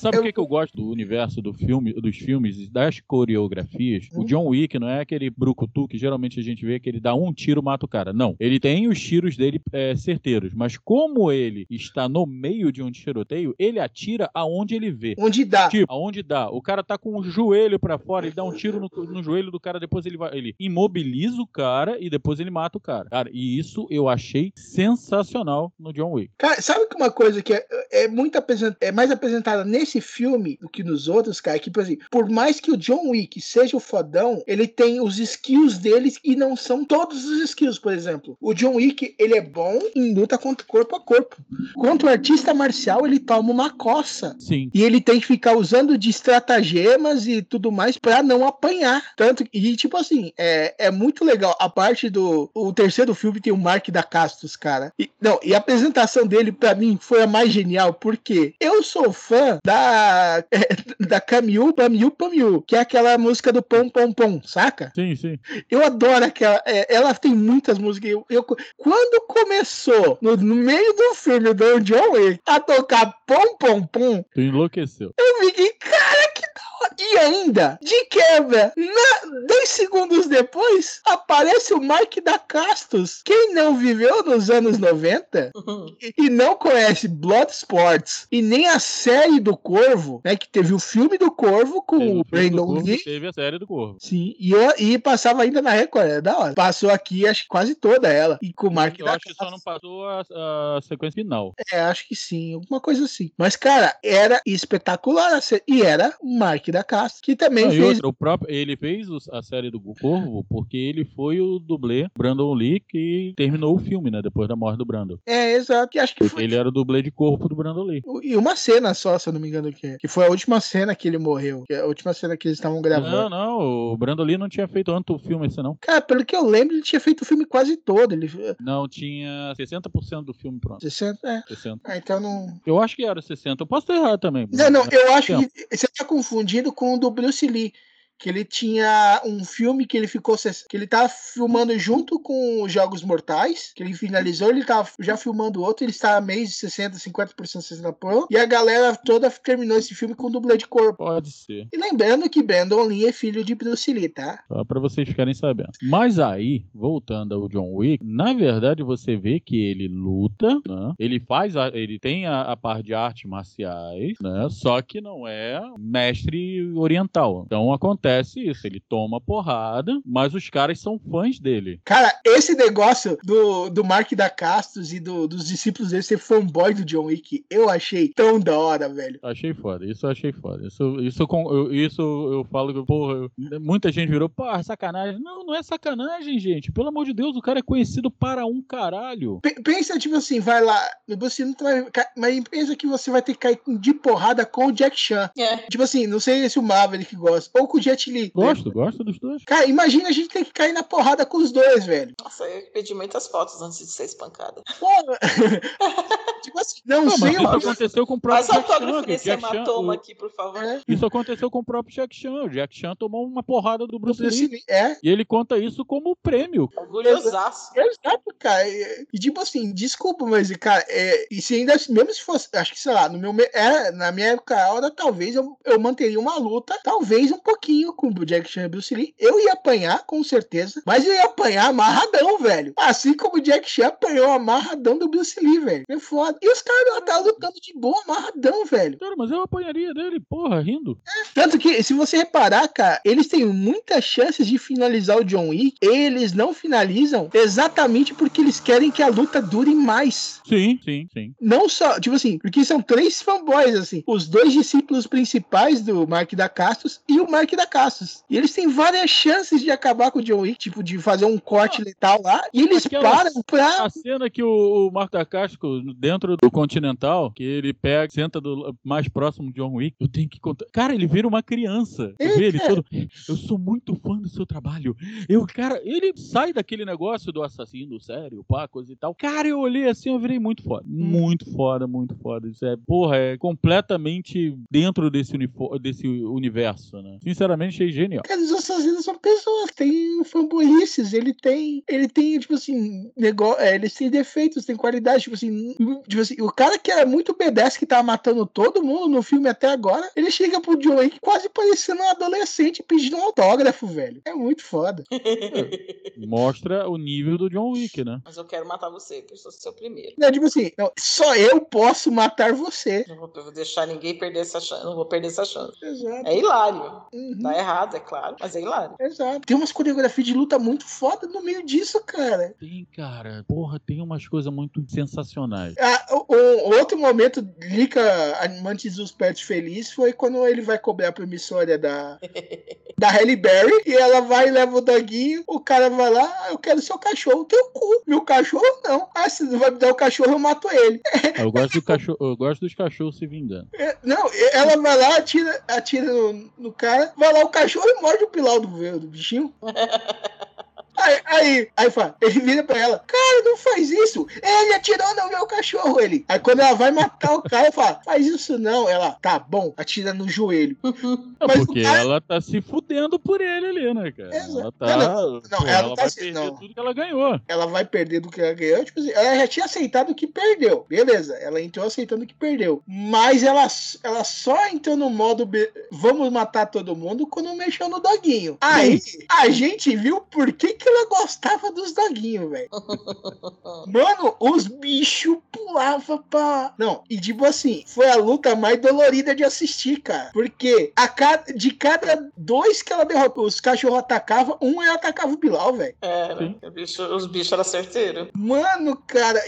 Sabe Eu- o que, que eu gosto do universo do filme, dos filmes das coreografias? O Hum. John Wick não é aquele brucutu que geralmente a gente vê que ele dá um tiro mata o cara. Não. Ele tem os tiros dele é, certeiros, mas como ele está no meio de um tiroteio, ele atira aonde ele vê. Onde dá. Tipo, aonde dá. O cara tá com o joelho pra fora, ele dá um tiro no, no joelho do cara, depois ele vai, ele imobiliza o cara e depois ele mata o cara. Cara, e isso eu achei sensacional no John Wick. Cara, sabe que uma coisa que é, é muito apresent... é mais apresentada nesse filme do que nos outros, cara, que, por exemplo, por mais que o John Wick seja o fodão, ele tem os skills deles e não são todos os skills, por exemplo. O John Wick, ele é bom em luta contra corpo a corpo. Quanto artista marcial, ele toma uma coça. Sim. E ele tem que ficar usando de estratagemas e tudo mais pra não apanhar. Tanto e tipo assim, é, é muito legal. A parte do o terceiro filme tem o Mark da Castos, cara. E, não, e a apresentação dele pra mim foi a mais genial, porque eu sou fã da da Camille Bamiu Pamiu, que é aquela música do Pom Pom Pom, saca? Sim, sim. Eu adoro aquela. é, ela tem muitas músicas. Eu, eu- quando começou, no, no meio do filme do John Wick, a tocar Pom Pom Pom, Tu enlouqueceu. eu fiquei, cara, da. E ainda, de quebra, na, dois segundos depois, aparece o Mike da Castos. Quem não viveu nos anos 90 e, e não conhece Bloodsports e nem a série do Corvo, né? Que teve o filme do Corvo com Teve o Brandon Lee. Teve a série do Corvo. Sim, e, eu- e passava ainda na Record, é da hora. Passou aqui, acho que quase toda ela. E com o Mark Eu da acho que só não passou a, a sequência final. É, acho que sim, alguma coisa assim. Mas, cara, era espetacular. E era o Mark da Castro, que também Não, fez. outra, o próprio, ele fez a série do Corvo porque ele foi o dublê Brandon Lee que terminou o filme, né? Depois da morte do Brandon. É, exato. E acho que foi. ele era o dublê de corpo do Brandon Lee. E uma cena só, se eu não me engano, que, é- que foi a última cena que ele morreu. Que é a última cena que eles estavam gravando. Não, não, o Brandon Lee não tinha feito tanto filme esse, não. Cara, pelo que eu lembro, ele tinha feito o filme quase todo. Ele. Não, tinha 60% do filme pronto. 60, é. 60. Ah, então não. Eu acho que era 60. Eu posso errado também. Não, não, eu acho Tempo. que você tá confundindo com o do Bruce Lee. Que ele tinha um filme que ele ficou. que ele tava filmando junto com os Jogos Mortais, que ele finalizou, ele tava já filmando outro, ele estava meio de 60, 50% 60 pronto, e a galera toda terminou esse filme com dublê de corpo. Pode ser. E lembrando que Brandon Lee é filho de Bruce Lee, tá? Só pra vocês ficarem sabendo. Mas aí, voltando ao John Wick, na verdade você vê que ele luta, né? Ele faz, a- ele tem a, a parte de artes marciais, né? Só que não é mestre oriental. Então acontece isso, ele toma porrada, mas os caras são fãs dele. Cara, esse negócio do, do Mark da Castos e do- dos discípulos dele ser fanboy do John Wick, eu achei tão da hora, velho. Achei foda, isso eu achei foda. Isso, isso, eu isso eu falo que, porra, eu- muita gente virou, pô, sacanagem. Não, não é sacanagem, gente. Pelo amor de Deus, o cara é conhecido para um caralho. P- pensa, tipo assim, vai lá, você não vai. Mas pensa que você vai ter que cair de porrada com o Jack Chan. É. Tipo assim, não sei se o Maverick gosta, ou com o Jet Li. Gosto, gosto dos dois. Cara, imagina a gente ter que cair na porrada com os dois, velho. Nossa, eu pedi muitas fotos antes de ser espancada. Porra. tipo assim, não, Não, sei isso o aconteceu com o próprio Faz Jack Chan. autógrafo que o nesse Jack Chan- hematoma o- aqui, por favor. É. Isso aconteceu com o próprio Jack Chan. O Jack Chan tomou uma porrada do Bruce Bruce Lee. Lee, É, E ele conta isso como prêmio. Orgulhosaço. Exato, cara. E, tipo assim, desculpa, mas, cara, é, e se ainda, mesmo se fosse, acho que, sei lá, no meu, me- é, na minha época, hora, talvez eu, eu manteria uma luta, talvez um pouquinho com o Jack Chan e o Bruce Lee. Eu ia apanhar, com certeza, mas eu ia apanhar amarradão, velho. Assim como o Jack Chan apanhou amarradão do Bruce Lee, velho. É foda. E os caras lá tá lutando de boa, amarradão, velho. Cara, mas eu apanharia dele, porra, rindo. Tanto que, se você reparar, cara, eles têm muitas chances de finalizar o John Wick. Eles não finalizam exatamente porque eles querem que a luta dure mais. Sim, sim, sim. Não só, tipo assim, porque são três fanboys, assim. Os dois discípulos principais do Mark da Castos e o Mark da Castos. E eles têm várias chances de acabar com o John Wick, tipo, de fazer um corte letal lá. E eles Aquela- param pra. A cena que o, o Marco da Casco, dentro do Continental, que ele pega, senta do, mais próximo de John Wick, eu tenho que contar. Cara, ele vira uma criança. É, vê ele todo. Eu sou muito fã do seu trabalho. Eu, cara, ele sai daquele negócio do assassino, sério, pá, coisa e tal. Cara, eu olhei assim, eu virei muito foda. Muito foda, muito foda. Isso é, porra, é completamente dentro desse, desse universo, né? Sinceramente, achei genial. Cara, os assassinos são pessoas, tem fanboyices, ele tem, ele tem, tipo assim, negócio, eles têm defeitos, têm qualidade, tipo assim, tipo assim, o cara que era muito B10 que tava matando todo mundo no filme até agora, ele chega pro John Wick quase parecendo um adolescente pedindo um autógrafo, velho. É muito foda. Mostra o nível do John Wick, né? Mas eu quero matar você, que eu sou seu primeiro. Não, tipo assim, não, só eu posso matar você. Não vou eu vou deixar ninguém perder essa chance. Não vou perder essa chance. Exato. É hilário. Uhum. Tá errado, é claro, mas é hilário. Exato. Tem umas coreografias de luta muito foda no meio disso, cara. Tem, cara. Porra, tem umas coisas muito sensacionais. Ah, o, o- outro momento, Lica Amantes dos Pets Feliz, foi quando ele vai cobrar a promissória da, da Halle Berry e ela vai e leva o doguinho, o cara vai lá, "Ah, eu quero seu cachorro, teu cu, meu cachorro não. Ah, se não vai me dar o cachorro, eu mato ele. Eu gosto, do cachorro, eu gosto dos cachorros se vingando. É, Não, ela vai lá, atira, atira no, no cara, vai lá o cachorro e morde o pilau do, do bichinho. Aí, aí, aí fala, ele vira pra ela, cara, não faz isso. Ele atirou no meu cachorro, ele. Aí quando ela vai matar o cara, fala, faz isso não. Ela, tá bom, atira no joelho. É Mas porque cara- ela tá se fudendo por ele ali, né, cara? Exato. Ela tá. Não, não, pô, ela ela tá vai perder não. tudo que ela ganhou. Ela vai perder do que ela ganhou. Tipo assim, ela já tinha aceitado que perdeu. Beleza, ela entrou aceitando que perdeu. Mas ela, ela só entrou no modo be- vamos matar todo mundo quando mexeu no doguinho. Aí a gente viu por que, que ela gostava dos doguinhos, velho. Mano, os bichos pulavam pra. Não, e tipo assim, foi a luta mais dolorida de assistir, cara. Porque a cada, de cada dois que ela derrotou, os cachorros atacavam, um ela atacava o Bilal, velho. Era. o bicho- os bichos eram certeiros. Mano, cara.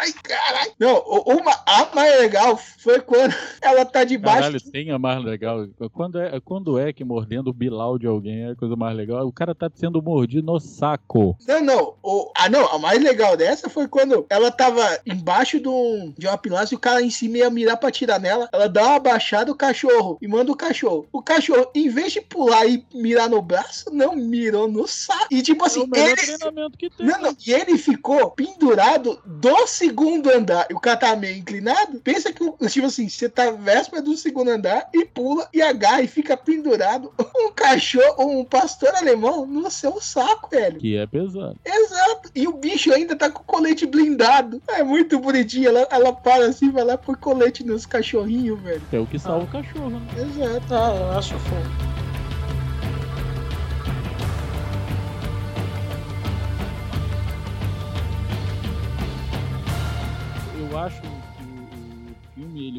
Ai, caralho. Não, uma, a mais legal foi quando ela tá debaixo. Caralho, tem a mais legal. Quando é, quando é que mordendo o bilau de alguém é a coisa mais legal? O cara tá sendo mordido no saco. Não, não. O, ah, não. A mais legal dessa foi quando ela tava em embaixo de, um, de uma pilastra e o cara em cima ia mirar pra tirar nela. Ela dá uma baixada o cachorro e manda o cachorro. O cachorro, em vez de pular e mirar no braço, não mirou no saco. E tipo assim, é o melhor ele. tem. Não, não, e ele ficou pendurado do segundo andar. E o cara tá meio inclinado. Pensa que, tipo assim, você tá véspera do segundo andar e pula e agarra e fica pendurado um cachorro, um pastor alemão no seu saco, velho. Que é pesado. Exato. E o bicho ainda tá com o colete blindado. É muito bonitinho. Ela, ela para assim, vai lá por colete nos cachorrinhos, velho. É o que salva o cachorro, né? Exato. Ah, eu acho fofo.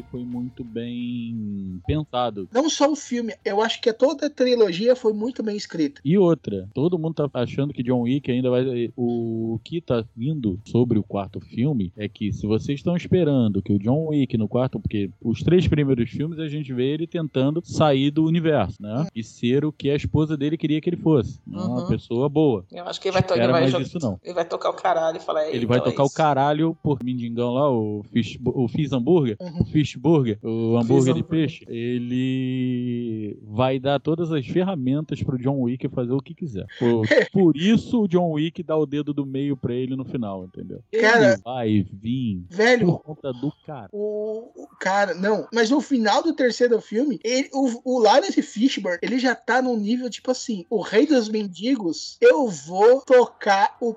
Ele foi muito bem pensado. Não só o filme, eu acho que toda a trilogia foi muito bem escrita. E outra, todo mundo tá achando que John Wick ainda vai. O que tá vindo sobre o quarto filme é que se vocês estão esperando que o John Wick no quarto, porque os três primeiros filmes a gente vê ele tentando sair do universo, né? E ser o que a esposa dele queria que ele fosse. né? Uma Uhum. pessoa boa. Eu acho que ele vai, to- ele vai, mais jogar- disso, não. ele vai tocar o caralho e falar. Ele vai então é tocar o isso. caralho por Mindingão lá, o Fish, o Fish Hambúrguer, Uhum. o Fish Burger, o hambúrguer de peixe. Ele vai dar todas as ferramentas pro John Wick fazer o que quiser. Por, por isso o John Wick dá o dedo do meio pra ele no final, entendeu? Cara- ele vai vir Velho, por conta do cara. O, o cara, não, mas no final do terceiro filme, ele, o, o Lawrence Fishburne, ele já tá num nível tipo assim: o Rei dos Mendigos, eu vou tocar o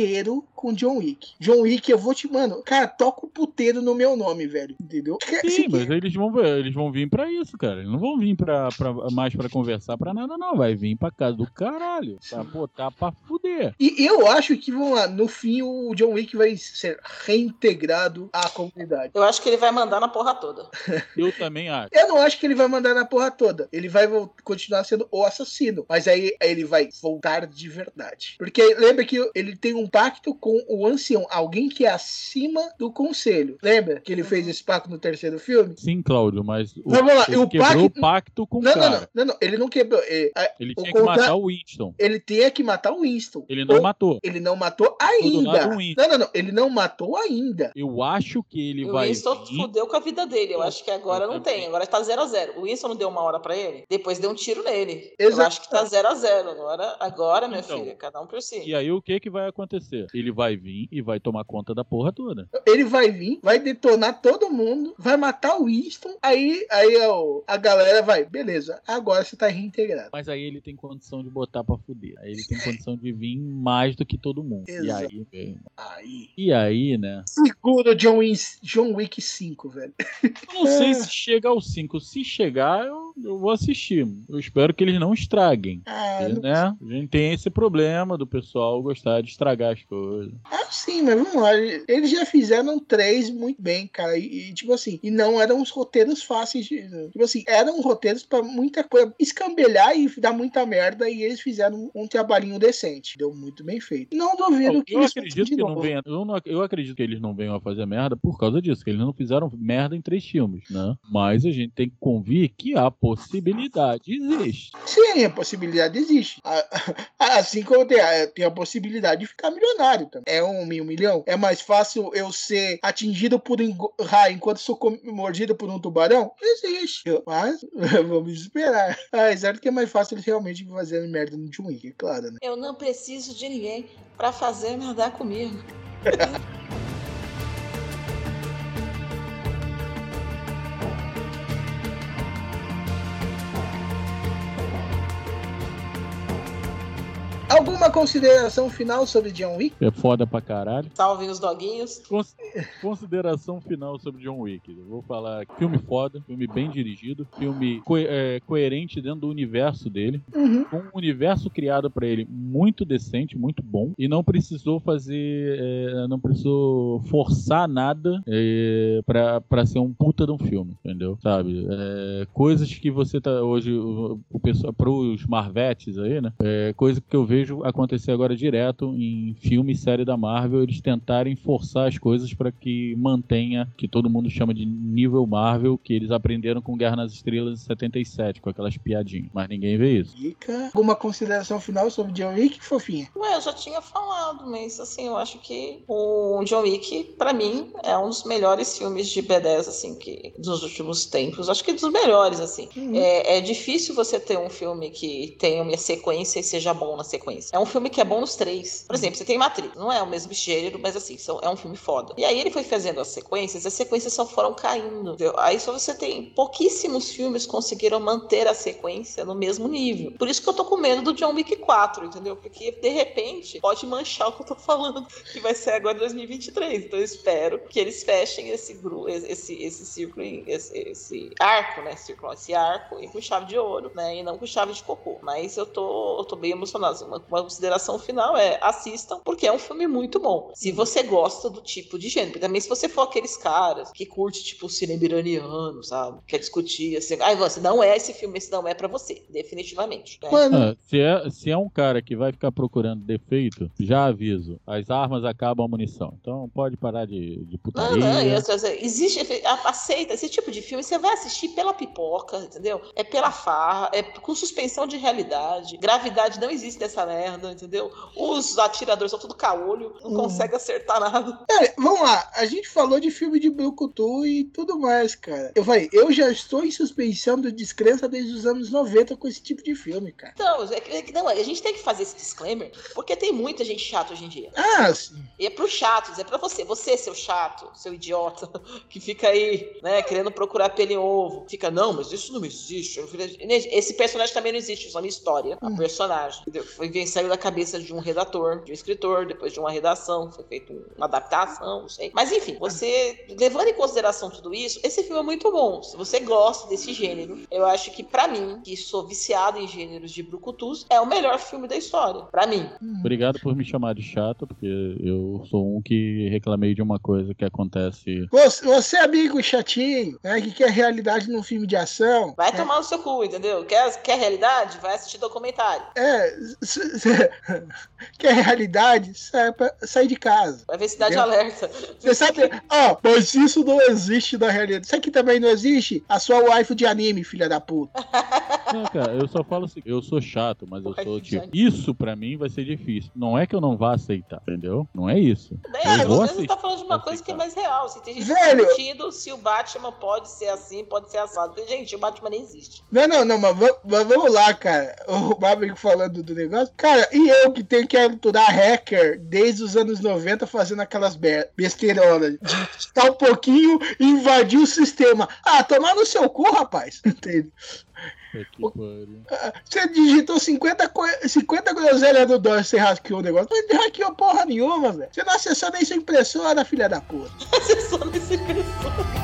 puteiro com John Wick. John Wick, eu vou te. Mano, cara, toca o puteiro no meu nome, velho. Entendeu? Sim, mas eles vão, eles vão vir pra isso, cara. Eles não vão vir pra, pra- mais pra conversar pra nada, não. Vai vir pra casa do caralho. Pra botar pra fuder. E eu acho que, vamos lá, no fim o John Wick vai ser reintegrado à comunidade. Eu acho que ele vai mandar na porra toda. Eu também acho. Eu não acho que ele vai mandar na porra toda. Ele vai continuar sendo o assassino. Mas aí ele vai voltar de verdade. Porque lembra que ele tem um pacto com o ancião, alguém que é acima do conselho. Lembra que ele fez esse pacto no terceiro filme? Sim, Cláudio, mas o, Vamos lá, ele o quebrou pacto- o pacto com o Não, não, cara. não, não, não, ele não quebrou. Ele, a- Ele o tinha que matar o Winston. ele tinha que matar o Winston. Ele não Ou- matou. Ele não matou ainda. Não, não, não. Ele não matou ainda. Eu acho que ele o vai Winston vir. fudeu com a vida dele. Eu acho que agora não tem. Agora tá 0 a 0 O Winston não deu uma hora pra ele, depois deu um tiro nele. Eu Exato. acho que tá 0 a 0 Agora, agora minha Então. filha, cada um por si. E aí o que que vai acontecer? Ele vai vir e vai tomar conta da porra toda. Ele vai vir, vai detonar todo mundo, vai matar o Winston. Aí, aí ó, a galera vai, beleza, agora você tá reintegrado. Mas aí ele tem condição de botar pra fuder. Aí ele tem condição de vir mais do que todo mundo. E Exato. aí, velho. Aí. E aí, né? Segura John, Wick- John Wick 5, velho. Eu não sei se chega ao 5. Se chegar, eu, eu vou assistir. Eu espero que eles não estraguem. Ah, não- né? A gente tem esse problema do pessoal gostar de estragar as coisas. ah, sim, mas vamos lá. Eles já fizeram três muito bem, cara. E, e, tipo assim, e não eram os roteiros fáceis de. Tipo assim, eram roteiros pra muita coisa escambelhar e dar muita merda. E eles fizeram um trabalhinho decente. Deu muito bem feito. Não duvido Eu, que eu eles acredito que não venha, eu, não, eu acredito que eles não venham a fazer merda por causa disso, que eles não fizeram merda em três filmes, né? Mas a gente tem que convir que a possibilidade existe. Sim, a possibilidade existe. Assim como tem a, tem a possibilidade de ficar milionário também. É um mil milhão? É mais fácil eu ser atingido por um raio enquanto sou mordido por um tubarão? Existe. Mas vamos esperar. Ah, é certo que é mais fácil eles realmente fazerem merda no John Wick, claro, né? Eu não preciso de ninguém pra fazer merda comigo. Alguma consideração final sobre John Wick? É foda pra caralho. Salvem os doguinhos. Cons- Consideração final sobre John Wick. Eu vou falar filme foda, filme bem dirigido, filme co- é, coerente dentro do universo dele, Uhum. um universo criado pra ele muito decente, muito bom, e não precisou fazer, é, não precisou forçar nada é, pra, pra ser um puta de um filme, entendeu? Sabe? É, coisas que você tá hoje, o, o pessoal, pros Marvetes aí, né? É, coisa que eu vejo vejo acontecer agora direto em filme e série da Marvel, eles tentarem forçar as coisas para que mantenha, que todo mundo chama de nível Marvel, que eles aprenderam com Guerra nas Estrelas em 77, com aquelas piadinhas. Mas ninguém vê isso. Dica. Alguma consideração final sobre John Wick, fofinha? Ué, eu já tinha falado, mas assim, eu acho que o John Wick, pra mim, é um dos melhores filmes de B10, assim, que dos últimos tempos. Acho que dos melhores, assim. Uhum. É, é difícil você ter um filme que tenha uma sequência e seja bom na sequência. É um filme que é bom nos três. Por exemplo, você tem Matrix, não é o mesmo gênero, mas assim, são, é um filme foda. E aí ele foi fazendo as sequências, as sequências só foram caindo. entendeu? Aí só você tem pouquíssimos filmes conseguiram manter a sequência no mesmo nível. Por isso que eu tô com medo do John Wick 4, entendeu? Porque de repente pode manchar o que eu tô falando, que vai ser agora em 2023. Então eu espero que eles fechem esse grupo, esse, esse círculo, esse, esse arco, né? Círculo, esse arco com chave de ouro, né? E não com chave de cocô. Mas eu tô, eu tô bem emocionado. Uma, uma consideração final é assistam, porque é um filme muito bom. Se você gosta do tipo de gênero, porque também se você for aqueles caras que curte, tipo, o cinema iraniano, sabe? Quer discutir, assim, ai, você não é esse filme, esse não é pra você, definitivamente. né? Ah, se, é, se é um cara que vai ficar procurando defeito, já aviso, as armas acabam a munição. Então pode parar de, de Não, putaria. não, e outras- existe, aceita esse tipo de filme, você vai assistir pela pipoca, entendeu? É pela farra, é com suspensão de realidade, gravidade não existe dessa merda, entendeu? Os atiradores são tudo caolho, não Uhum. conseguem acertar nada. Cara, vamos lá, a gente falou de filme de Brucutu e tudo mais, cara. Eu falei, eu já estou em suspensão de descrença desde os anos 90 com esse tipo de filme, cara. Então, é que- é não, a gente tem que fazer esse disclaimer, porque tem muita gente chata hoje em dia. Ah, sim. E é pros chatos, é pra você. Você, seu chato, seu idiota, que fica aí, né, querendo procurar pelo em ovo. Fica, não, mas isso não existe. Esse personagem também não existe, só na história. A personagem. entendeu? Foi vem saiu da cabeça de um redator, de um escritor, depois de uma redação, foi feita uma adaptação, não sei. Mas enfim, você, levando em consideração tudo isso, esse filme é muito bom. Se você gosta desse gênero, eu acho que, pra mim, que sou viciado em gêneros de brucutus, é o melhor filme da história. Pra mim. Obrigado por me chamar de chato, porque eu sou um que reclamei de uma coisa que acontece. Você, você amigo chatinho, né, que quer realidade num filme de ação. Vai né? tomar no seu cu, entendeu? Quer, quer realidade? Vai assistir documentário. É, s- s- quer realidade, sai, pra- sai de casa. Vai ver Cidade Entendeu? Alerta. Você sabe, ó, mas isso não existe na realidade. Sabe que também não existe? A sua waifu de anime, filha da puta. Não, cara, eu só falo assim, eu sou chato, mas eu sou que tipo, isso pra mim vai ser difícil. Não é que eu não vá aceitar, entendeu? Não é isso. Bem, Eu vou você tá aceitar. falando de uma coisa que é mais real. Assim, tem gente Velho! discutindo se o Batman pode ser assim, pode ser assado. Tem gente, o Batman nem existe. Não, não, não, mas, mas vamos lá, cara. O Maverick falando do negócio. Cara, e eu que tenho que aturar hacker desde os anos 90 fazendo aquelas be- besteironas. De Tá um pouquinho e invadir o sistema. Ah, tomar no seu cu, rapaz. Entende? Ah, Você digitou 50, co- 50 groselhas no DOS, você hackeou o negócio. Não hackeou porra nenhuma, velho. Você não acessou nem sua impressora, filha da puta. Acessou nesse pessoa.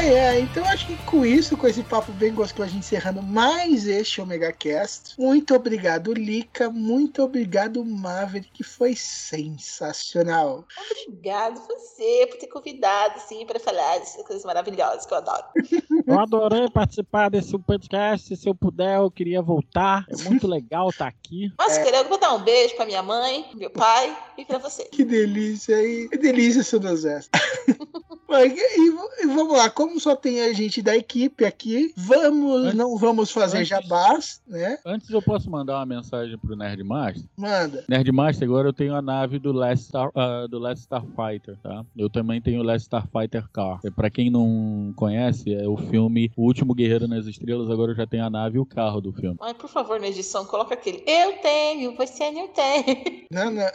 Ai, ai, então acho que com isso, com esse papo bem gostoso, a gente encerrando mais este Omega Cast. Muito obrigado, Lica. Muito obrigado, Maverick, que foi sensacional. Obrigado você por ter convidado, assim, pra falar dessas coisas maravilhosas que eu adoro. Eu adorei participar desse podcast. Se eu puder, eu queria voltar. É muito legal estar aqui. Mas É. queria mandar um beijo pra minha mãe, meu pai e pra você. Que delícia aí. Que delícia, seu Deus. Mas, e, e vamos lá, como só tem a gente da equipe aqui, vamos, Antes- não vamos fazer antes- jabás, né? Antes eu posso mandar uma mensagem pro Nerdmaster? Manda. Nerdmaster, agora eu tenho a nave do Last, Star, ah, do Last Starfighter, tá? Eu também tenho o Last Starfighter Car. É, pra quem não conhece, é o filme O Último Guerreiro nas Estrelas, agora eu já tenho a nave e o carro do filme. Mas, por favor, na edição, coloca aquele Eu tenho, você não tem. Não, não.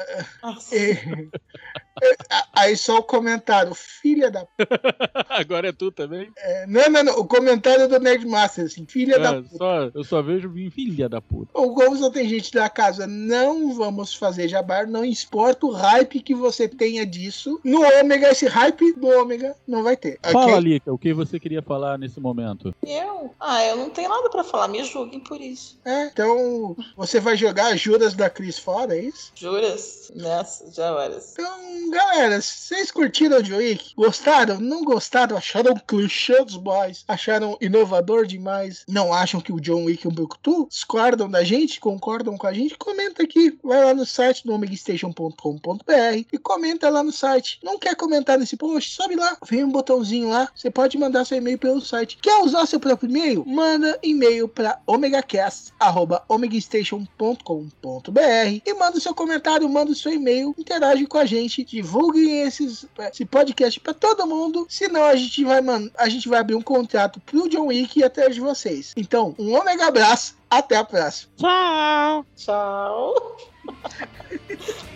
Nossa. é, é, aí só o comentário, filha da. agora é tu também? é, não, não, não. O comentário do Nerdmaster, assim, filha da. É, só, eu só vejo vir filha da puta. Como só tem gente da casa, não vamos fazer jabá, não importa o hype que você tenha disso. No ômega, esse hype do ômega não vai ter. Fala, Lica, o que você queria falar nesse momento? Eu? Ah, eu não tenho nada pra falar, me julguem por isso. É, então você vai jogar Juras da Cris fora, é isso? Juras? Nessa, já horas. Então galera, vocês curtiram o John Wick? Gostaram? Não gostaram? Acharam clichê demais? Acharam inovador demais? Não acham que o John Wick é um brucutu? Discordam da gente? Concordam com a gente? Comenta aqui. Vai lá no site do omegastation.com.br e comenta lá no site. Não quer comentar nesse post? Sobe lá. Vem um botãozinho lá. Você pode mandar seu e-mail pelo site. Quer usar seu próprio e-mail? Manda e-mail para omegacast.omegastation.com.br e manda o seu comentário, manda o seu e-mail, interage com a gente, divulguem esses, esse podcast para todo mundo. Senão a gente vai, man, a gente vai abrir um contrato pro John Wick e atrás de vocês. Então, um omega abraço, até a próxima. Tchau. Tchau.